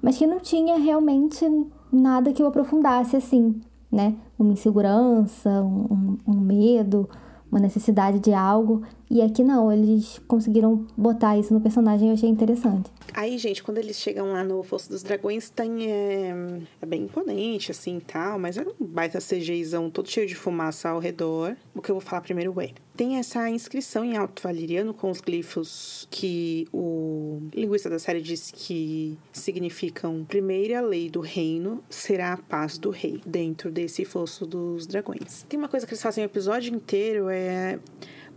mas que não tinha realmente nada que o aprofundasse assim né? Uma insegurança, um, um medo, uma necessidade de algo. E aqui não, eles conseguiram botar isso no personagem e eu achei interessante. Aí, gente, quando eles chegam lá no Fosso dos Dragões, tem, é, é bem imponente, assim, tal, mas é um baita CGIzão todo cheio de fumaça ao redor. O que eu vou falar primeiro é, tem essa inscrição em alto valeriano com os glifos que o linguista da série disse que significam primeira lei do reino será a paz do rei, dentro desse Fosso dos Dragões. Tem uma coisa que eles fazem o episódio inteiro, é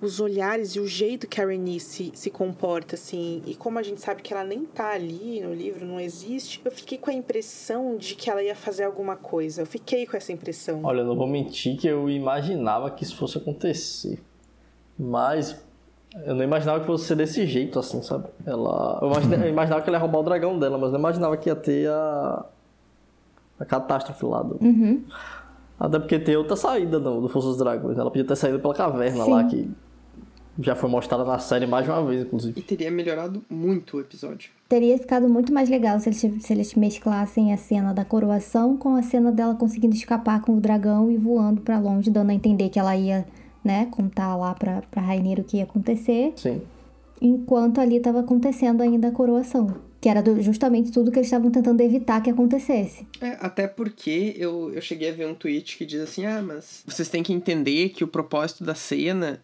os olhares e o jeito que a Renice se comporta, assim. E como a gente sabe que ela nem tá ali no livro, não existe, eu fiquei com a impressão de que ela ia fazer alguma coisa. Eu fiquei com essa impressão. Olha, eu não vou mentir que eu imaginava que isso fosse acontecer. Mas eu não imaginava que fosse ser desse jeito, assim, sabe? Ela. Eu imaginava, eu imaginava que ela ia roubar o dragão dela, mas não imaginava que ia ter a. a catástrofe lá do. Uhum. Até porque tem outra saída do, do Força dos Dragões. Ela podia ter saído pela caverna Sim. lá, que já foi mostrada na série mais de uma vez, inclusive. E teria melhorado muito o episódio. Teria ficado muito mais legal se eles, se eles mesclassem a cena da coroação com a cena dela conseguindo escapar com o dragão e voando pra longe, dando a entender que ela ia, né, contar lá pra, pra Rainha o que ia acontecer. Sim. Enquanto ali tava acontecendo ainda a coroação. Que era do- justamente tudo que eles estavam tentando evitar que acontecesse. É, até porque eu, eu cheguei a ver um tweet que diz assim: ah, mas vocês têm que entender que o propósito da cena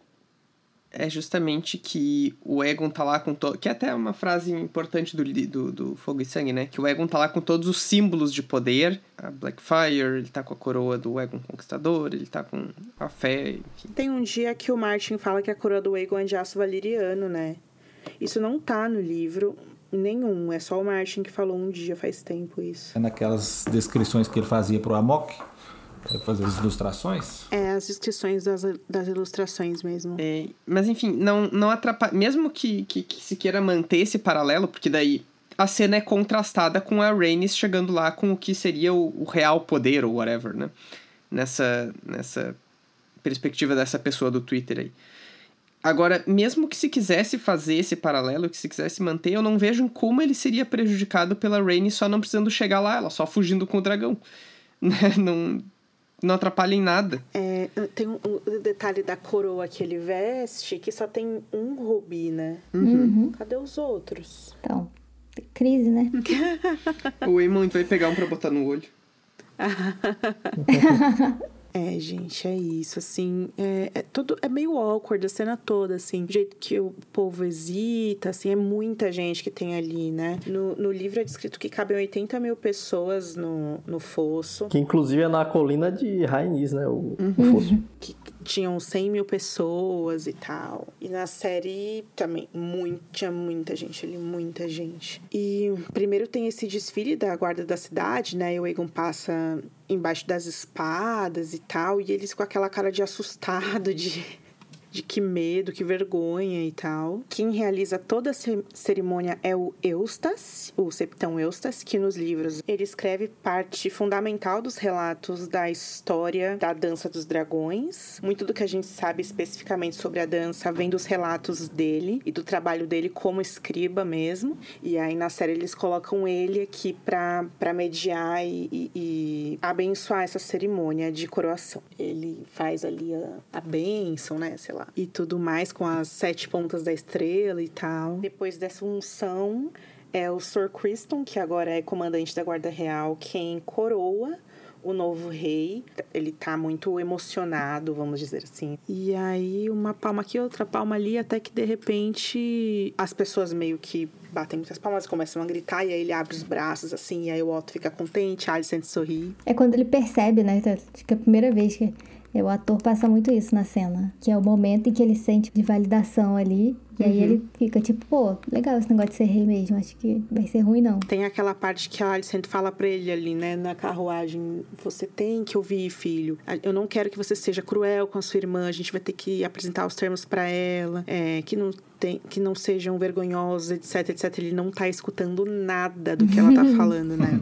é justamente que o Egon tá lá com todo. Que é até uma frase importante do, do, do Fogo e Sangue, né? Que o Egon tá lá com todos os símbolos de poder. A Blackfire, ele tá com a coroa do Egon Conquistador, ele tá com a fé, enfim. Tem um dia que o Martin fala que a coroa do Aegon é de aço valeriano, né? Isso não tá no livro nenhum. É só o Martin que falou um dia, faz tempo isso. É naquelas descrições que ele fazia pro Amok, pra fazer as ilustrações. É as descrições das, das ilustrações mesmo. É, mas enfim, não, não atrapalha. Mesmo que, que, que se queira manter esse paralelo, porque daí a cena é contrastada com a Rhaenys chegando lá com o que seria o, o real poder, ou whatever, né? Nessa, nessa perspectiva dessa pessoa do Twitter aí. Agora, mesmo que se quisesse fazer esse paralelo, que se quisesse manter, eu não vejo como ele seria prejudicado pela Rhaenys só não precisando chegar lá, ela só fugindo com o dragão. Né? Não, não atrapalha em nada. É, tem um, um detalhe da coroa que ele veste que só tem um rubi, né? Uhum. Cadê os outros? Então, crise, né? O Eamon vai pegar um pra botar no olho. É, gente, é isso, assim, é, é tudo, é meio awkward a cena toda, assim, o jeito que o povo hesita, assim, é muita gente que tem ali, né? No, no livro é descrito que cabem 80 mil pessoas no, no fosso, Que inclusive é na colina de Rainis, né? O, o fosso. que tinham 100 mil pessoas e tal. E na série também muito, tinha muita gente ali, muita gente. E primeiro tem esse desfile da guarda da cidade, né? E o Egon passa embaixo das espadas e tal, e eles com aquela cara de assustado, de de que medo, que vergonha e tal. Quem realiza toda a ce- cerimônia é o Eustas, o Septão Eustas, que nos livros ele escreve parte fundamental dos relatos da história da dança dos dragões. Muito do que a gente sabe especificamente sobre a dança vem dos relatos dele e do trabalho dele como escriba mesmo. E aí na série eles colocam ele aqui pra mediar e, e- e abençoar essa cerimônia de coroação. Ele faz ali a, a bênção, né? Sei lá. E tudo mais com as sete pontas da estrela e tal. Depois dessa unção, é o Sir Criston, que agora é comandante da Guarda Real, quem coroa o novo rei. Ele tá muito emocionado, vamos dizer assim. E aí, uma palma aqui, outra palma ali, até que de repente as pessoas meio que batem muitas palmas, começam a gritar, e aí ele abre os braços assim, e aí o Otto fica contente, a Alicent sorri. É quando ele percebe, né? Acho que é a primeira vez que o ator passa muito isso na cena. Que é o momento em que ele sente de validação ali. E aí Uhum. ele fica tipo, pô, legal esse negócio de ser rei mesmo. Acho que vai ser ruim, não. Tem aquela parte que a Alicent fala pra ele ali, né, na carruagem: Você tem que ouvir, filho. Eu não quero que você seja cruel com a sua irmã. A gente vai ter que apresentar os termos pra ela. É, que não tem, que não sejam vergonhosos, etc, etc. Ele não tá escutando nada do que ela tá falando, né?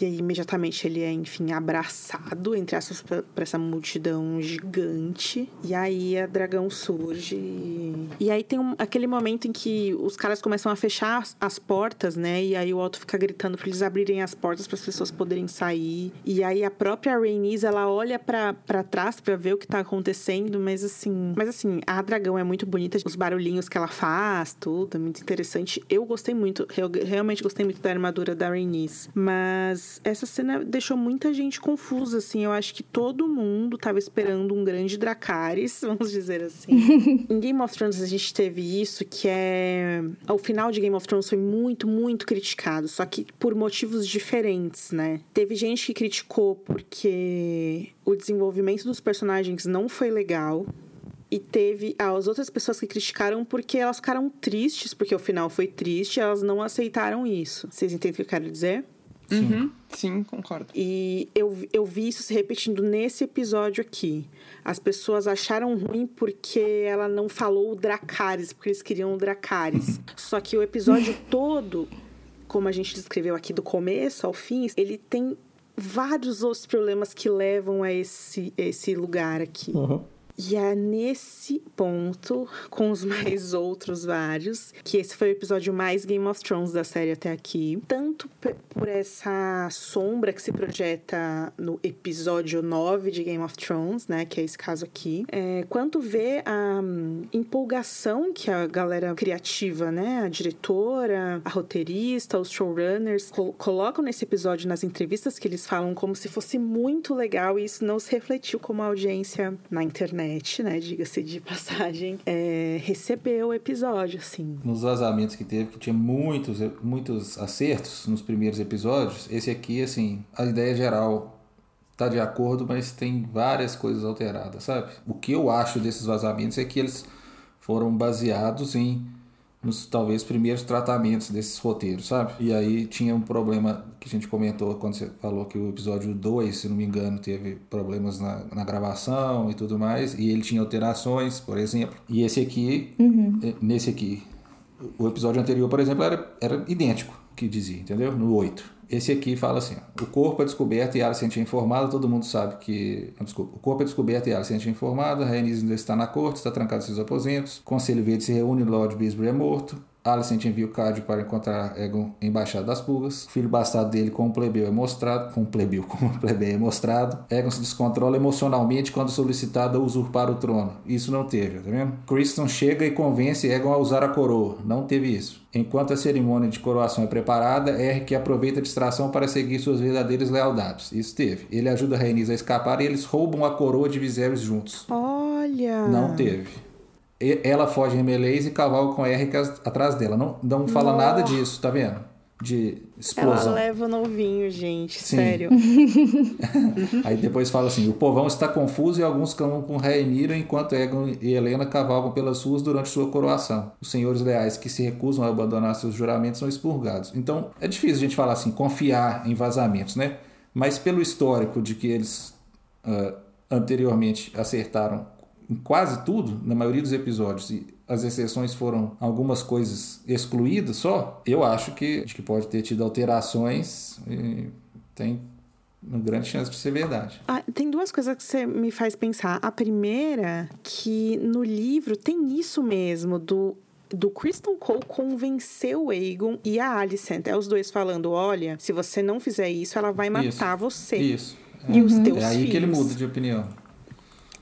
E aí, imediatamente, ele é, enfim, abraçado, entre aspas, pra, pra essa multidão gigante. E aí, a dragão surge. E, e aí, tem um, aquele momento em que os caras começam a fechar as, as portas, né? E aí, o Otto fica gritando pra eles abrirem as portas para as pessoas poderem sair. E aí, a própria Rhaenys, ela olha para trás para ver o que tá acontecendo, mas assim... Mas assim, a dragão é muito bonita, os barulhinhos que ela faz, tudo, é muito interessante. Eu gostei muito, eu realmente gostei muito da armadura da Rhaenys. Mas essa cena deixou muita gente confusa, assim. Eu acho que todo mundo tava esperando um grande Dracarys, vamos dizer assim. em Game of Thrones a gente teve isso, que é... O final de Game of Thrones foi muito, muito criticado. Só que por motivos diferentes, né? Teve gente que criticou porque o desenvolvimento dos personagens não foi legal. E teve as outras pessoas que criticaram porque elas ficaram tristes, porque o final foi triste, elas não aceitaram isso. Vocês entendem o que eu quero dizer? Sim, uhum. Sim concordo. E eu, eu vi isso se repetindo nesse episódio aqui. As pessoas acharam ruim porque ela não falou o Dracarys, porque eles queriam o Dracarys. Só que o episódio todo, como a gente descreveu aqui do começo ao fim, ele tem vários outros problemas que levam a esse, esse lugar aqui. Uhum. E é nesse ponto, com os mais outros vários, que esse foi o episódio mais Game of Thrones da série até aqui. Tanto por essa sombra que se projeta no episódio 9 de Game of Thrones, né? Que é esse caso aqui. É, quanto ver a um, empolgação que a galera criativa, né? A diretora, a roteirista, os showrunners col colocam nesse episódio nas entrevistas que eles falam como se fosse muito legal e isso não se refletiu como audiência na internet internet, né, diga-se de passagem, é, recebeu o episódio, assim. Nos vazamentos que teve, que tinha muitos, muitos acertos nos primeiros episódios, esse aqui, assim, a ideia geral tá de acordo, mas tem várias coisas alteradas, sabe? O que eu acho desses vazamentos é que eles foram baseados em nos talvez primeiros tratamentos desses roteiros, sabe? E aí tinha um problema que a gente comentou quando você falou que o episódio 2, se não me engano, teve problemas na, na gravação e tudo mais, e ele tinha alterações, por exemplo. E esse aqui, uhum. nesse aqui, o episódio anterior, por exemplo, era, era idêntico, que dizia, entendeu? No 8. Esse aqui fala assim: o corpo é descoberto e Alicent é informado. Todo mundo sabe que. Desculpa, o corpo é descoberto e Alicent é informado. Rhaenys ainda está na corte, está trancado em seus aposentos. Conselho Verde se reúne, Lord Bisbury é morto. Alicent envia o Card para encontrar Egon embaixado das pulgas. O filho bastardo dele com o plebeu é mostrado. Com o plebeu, com o plebeu é mostrado. Egon se descontrola emocionalmente quando solicitado a usurpar o trono. Isso não teve, tá vendo? Criston chega e convence Egon a usar a coroa. Não teve isso. Enquanto a cerimônia de coroação é preparada, Eric aproveita a distração para seguir suas verdadeiras lealdades. Isso teve. Ele ajuda a Rhaenys a escapar e eles roubam a coroa de Viserys juntos. Olha! Não teve ela foge em Melez e cavalga com Eric atrás dela. Não, não fala Nossa. nada disso, tá vendo? De explosão. Ela leva novinho, gente, Sim. sério. Aí depois fala assim: o povão está confuso e alguns clamam com Rhaenyra, enquanto Egon e Helena cavalgam pelas ruas durante sua coroação. Os senhores leais que se recusam a abandonar seus juramentos são expurgados. Então, é difícil a gente falar assim, confiar em vazamentos, né? Mas pelo histórico de que eles uh, anteriormente acertaram em quase tudo, na maioria dos episódios, e as exceções foram algumas coisas excluídas só, eu acho que, acho que pode ter tido alterações e tem uma grande chance de ser verdade. Ah, tem duas coisas que você me faz pensar. A primeira, que no livro tem isso mesmo, do do Kristen Cole convencer o Aegon e a Alicent. É os dois falando: olha, se você não fizer isso, ela vai matar isso, você. Isso. E uhum. os teus É aí filhos. que ele muda de opinião.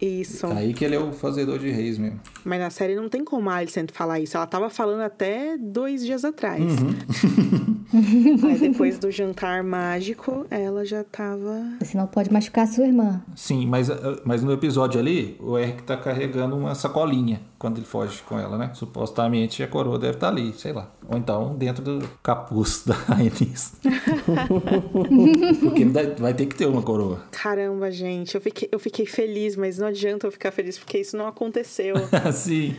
Isso. Aí que ele é o fazedor de reis mesmo. Mas na série não tem como a Alicent falar isso. Ela tava falando até dois dias atrás. Uhum. Aí depois do jantar mágico, ela já tava. Senão pode machucar sua irmã. Sim, mas, mas no episódio ali, o Eric tá carregando uma sacolinha quando ele foge com ela, né? Supostamente a coroa deve estar tá ali, sei lá. Ou então dentro do capuz da Rhaenys. Porque vai ter que ter uma coroa. Caramba, gente. Eu fiquei, eu fiquei feliz, mas não adianta eu ficar feliz porque isso não aconteceu. Sim.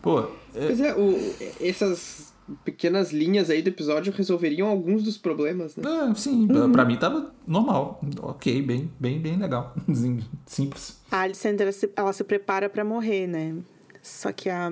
Pô. É... Pois é, o, essas pequenas linhas aí do episódio resolveriam alguns dos problemas, né? Ah, sim, uhum. pra mim tava normal. Ok, bem, bem, bem legal. Simples. A Alicent, ela se, ela se prepara para morrer, né? Só que a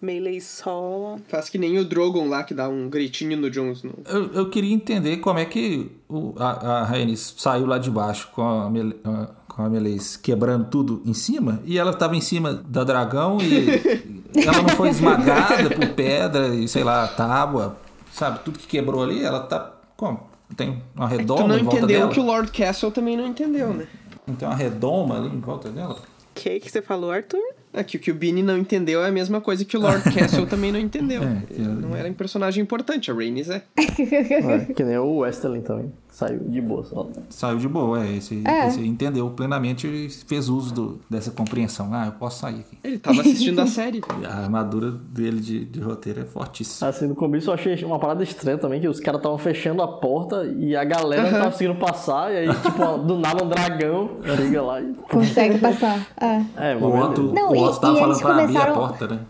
Melee só. Faz que nem o Drogon lá que dá um gritinho no Jon Snow. Eu, eu queria entender como é que o, a, a Rhaenys saiu lá de baixo com a, Mel- a- com a Melis quebrando tudo em cima e ela tava em cima da dragão e ela não foi esmagada por pedra e sei lá, tábua, sabe? Tudo que quebrou ali, ela tá. Como? Tem uma É que tu redoma não em volta entendeu dela. o que o Lord Castle também não entendeu, né? Não tem uma redoma ali em volta dela? O que que você falou, Arthur? É que o que o Bini não entendeu é a mesma coisa que o Lord Castle também não entendeu. É, Ele não era um personagem importante, a Rhaenys é. É, que nem o Westerling também. Saiu de boa só. Saiu de boa, é. Esse, É. esse entendeu plenamente e fez uso do- dessa compreensão. Ah, eu posso sair aqui. Ele tava assistindo a série. A armadura dele de, de roteiro é fortíssima. Assim, no começo eu achei uma parada estranha também, que os caras estavam fechando a porta e a galera não Aham. tava conseguindo passar, e aí, tipo, do nada um dragão chega lá e. Consegue passar. É. É, O Otto, Não, o e- Otto tava e falando pra abrir a começaram- porta, né?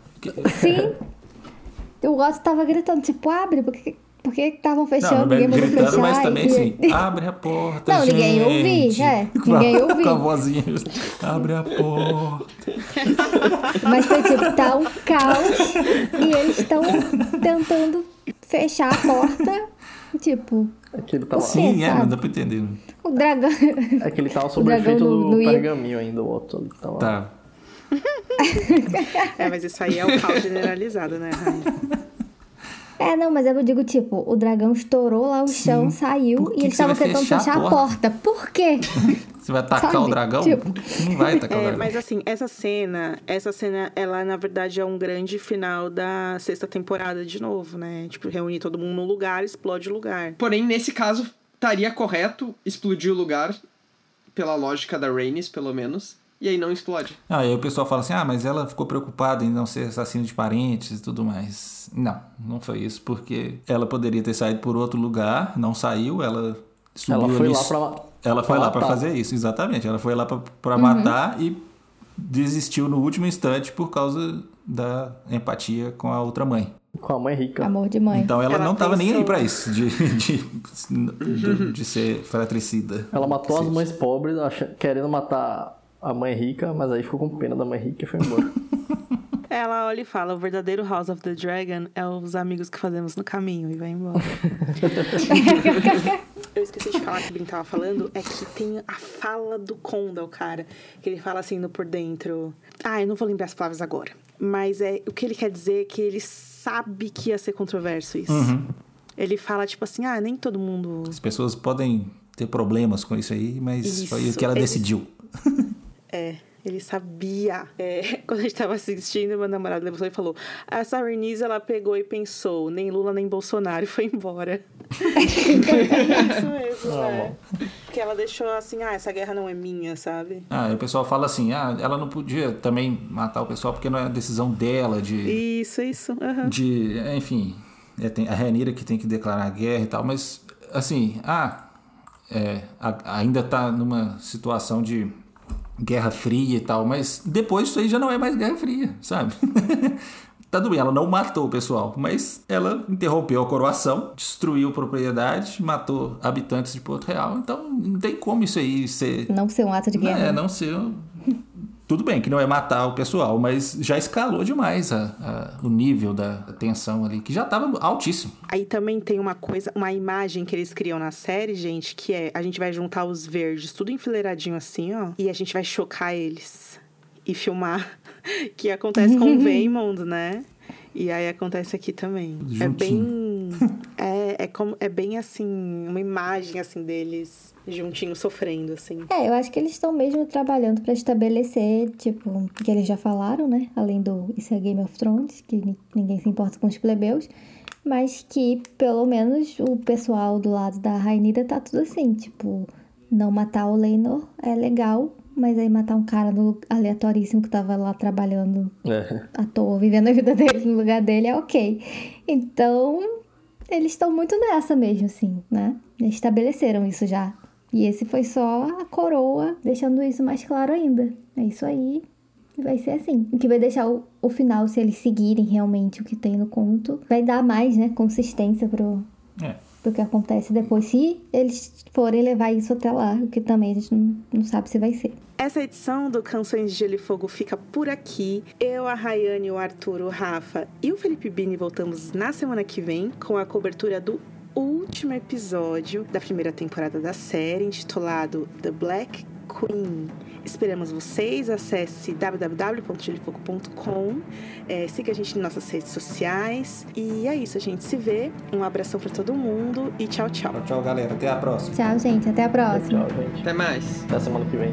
Sim. O Otto tava gritando, tipo, abre, por que por que estavam fechando? Não, ninguém mandou gritando, fechar. mas também e- assim, abre a porta, Não, ninguém gente. é, Com a- ninguém ia ouvir. Com a vozinha, abre a porta. Mas foi tipo, tá um caos e eles estão tentando fechar a porta. Tipo, É que ele tava, Sim, é, não dá pra entender. né? o dragão. é que ele tava O efeito do ia- pergaminho ainda, o ali. Tava... Tá. É, mas isso aí é o caos generalizado, né, Rainha? É, não, mas eu digo, tipo, o dragão estourou lá o chão, saiu que e eles que estavam tentando fechar a porta. Por quê? Você vai atacar Sabe? o dragão? Tipo- Não vai atacar o É, dragão. mas assim, essa cena, essa cena, ela na verdade é um grande final da sexta temporada de novo, né? Tipo, reunir todo mundo num lugar, explode o lugar. Porém, nesse caso, estaria correto explodir o lugar, pela lógica da Rhaenys, pelo menos, e aí não explode. Ah, e aí o pessoal fala assim, ah, mas ela ficou preocupada em não ser assassino de parentes e tudo mais. Não, não foi isso, porque ela poderia ter saído por outro lugar, não saiu, ela subiu Ela foi ali- lá pra. Ela foi pra lá pra matar. fazer isso, exatamente. Ela foi lá pra, pra Uhum. matar e desistiu no último instante por causa da empatia com a outra mãe. Com a mãe rica. Amor de mãe. Então ela, Ela não tava nem aí pra isso, de, de, de, de ser fratricida. Ela matou as mães pobres, querendo matar a mãe rica, mas aí ficou com pena da mãe rica e foi embora. Ela olha e fala: o verdadeiro House of the Dragon é os amigos que fazemos no caminho e vai embora. Eu esqueci de falar que o Ben tava falando, é que tem a fala do Condal, cara. Que ele fala assim no por dentro. Ah, eu não vou lembrar as palavras agora. Mas é o que ele quer dizer é que ele sabe que ia ser controverso isso. Uhum. Ele fala, tipo assim, ah, nem todo mundo. As pessoas podem ter problemas com isso aí, mas foi o Isso, que ela ele- decidiu. É, ele sabia. É, quando a gente tava assistindo, meu namorado levantou e falou: Essa Renise, ela pegou e pensou, nem Lula nem Bolsonaro, foi embora. Isso mesmo, Ah, né? Porque ela deixou assim: ah, essa guerra não é minha, sabe? Ah, e o pessoal fala assim, ah, ela não podia também matar o pessoal porque não é decisão dela de... Isso, isso. aham. de enfim, é, tem a Renira que tem que declarar guerra e tal, mas assim, ah, é, a- ainda tá numa situação de guerra fria e tal, mas depois isso aí já não é mais guerra fria, sabe? Tá tudo bem, ela não matou o pessoal, mas ela interrompeu a coroação, destruiu propriedade, matou habitantes de Porto Real, então não tem como isso aí ser Não ser um ato de guerra. é, não ser. Tudo bem que não é matar o pessoal, mas já escalou demais a- a- o nível da tensão ali, que já estava altíssimo. Aí também tem uma coisa, uma imagem que eles criam na série, gente, que é a gente vai juntar os verdes tudo enfileiradinho assim, ó, e a gente vai chocar eles e filmar, que acontece com o Vaymond, né? E aí acontece aqui também. É bem é, é como é bem assim, uma imagem assim deles juntinhos sofrendo assim. É, eu acho que eles estão mesmo trabalhando pra estabelecer, tipo, que eles já falaram, né? Além do Isso é Game of Thrones, que ni- ninguém se importa com os plebeus, mas que pelo menos o pessoal do lado da Rainida tá tudo assim, tipo, não matar o Leinor é legal, mas aí matar um cara no aleatoríssimo que tava lá trabalhando É. à toa, vivendo a vida dele no lugar dele, é ok. Então, eles estão muito nessa mesmo, assim, né? Estabeleceram isso já. E esse foi só a coroa, deixando isso mais claro ainda. É isso aí. Vai ser assim. O que vai deixar o, o final, se eles seguirem realmente o que tem no conto, vai dar mais, né, consistência pro, É. do que acontece depois, se eles forem levar isso até lá, o que também a gente não, não sabe se vai ser. Essa edição do Canções de Gelo e Fogo fica por aqui. Eu, a Rayane, o Arthur, o Rafa e o Felipe Bini voltamos na semana que vem com a cobertura do último episódio da primeira temporada da série, intitulado The Black Queen. Esperamos vocês. Acesse www.gelifogo.com. É, siga a gente em nossas redes sociais. E é isso, a gente se vê. Um abração para todo mundo e tchau, tchau. Tchau, tchau, galera. Até a próxima. Tchau, gente. Até a próxima. Tchau, gente. Até mais. Até semana que vem.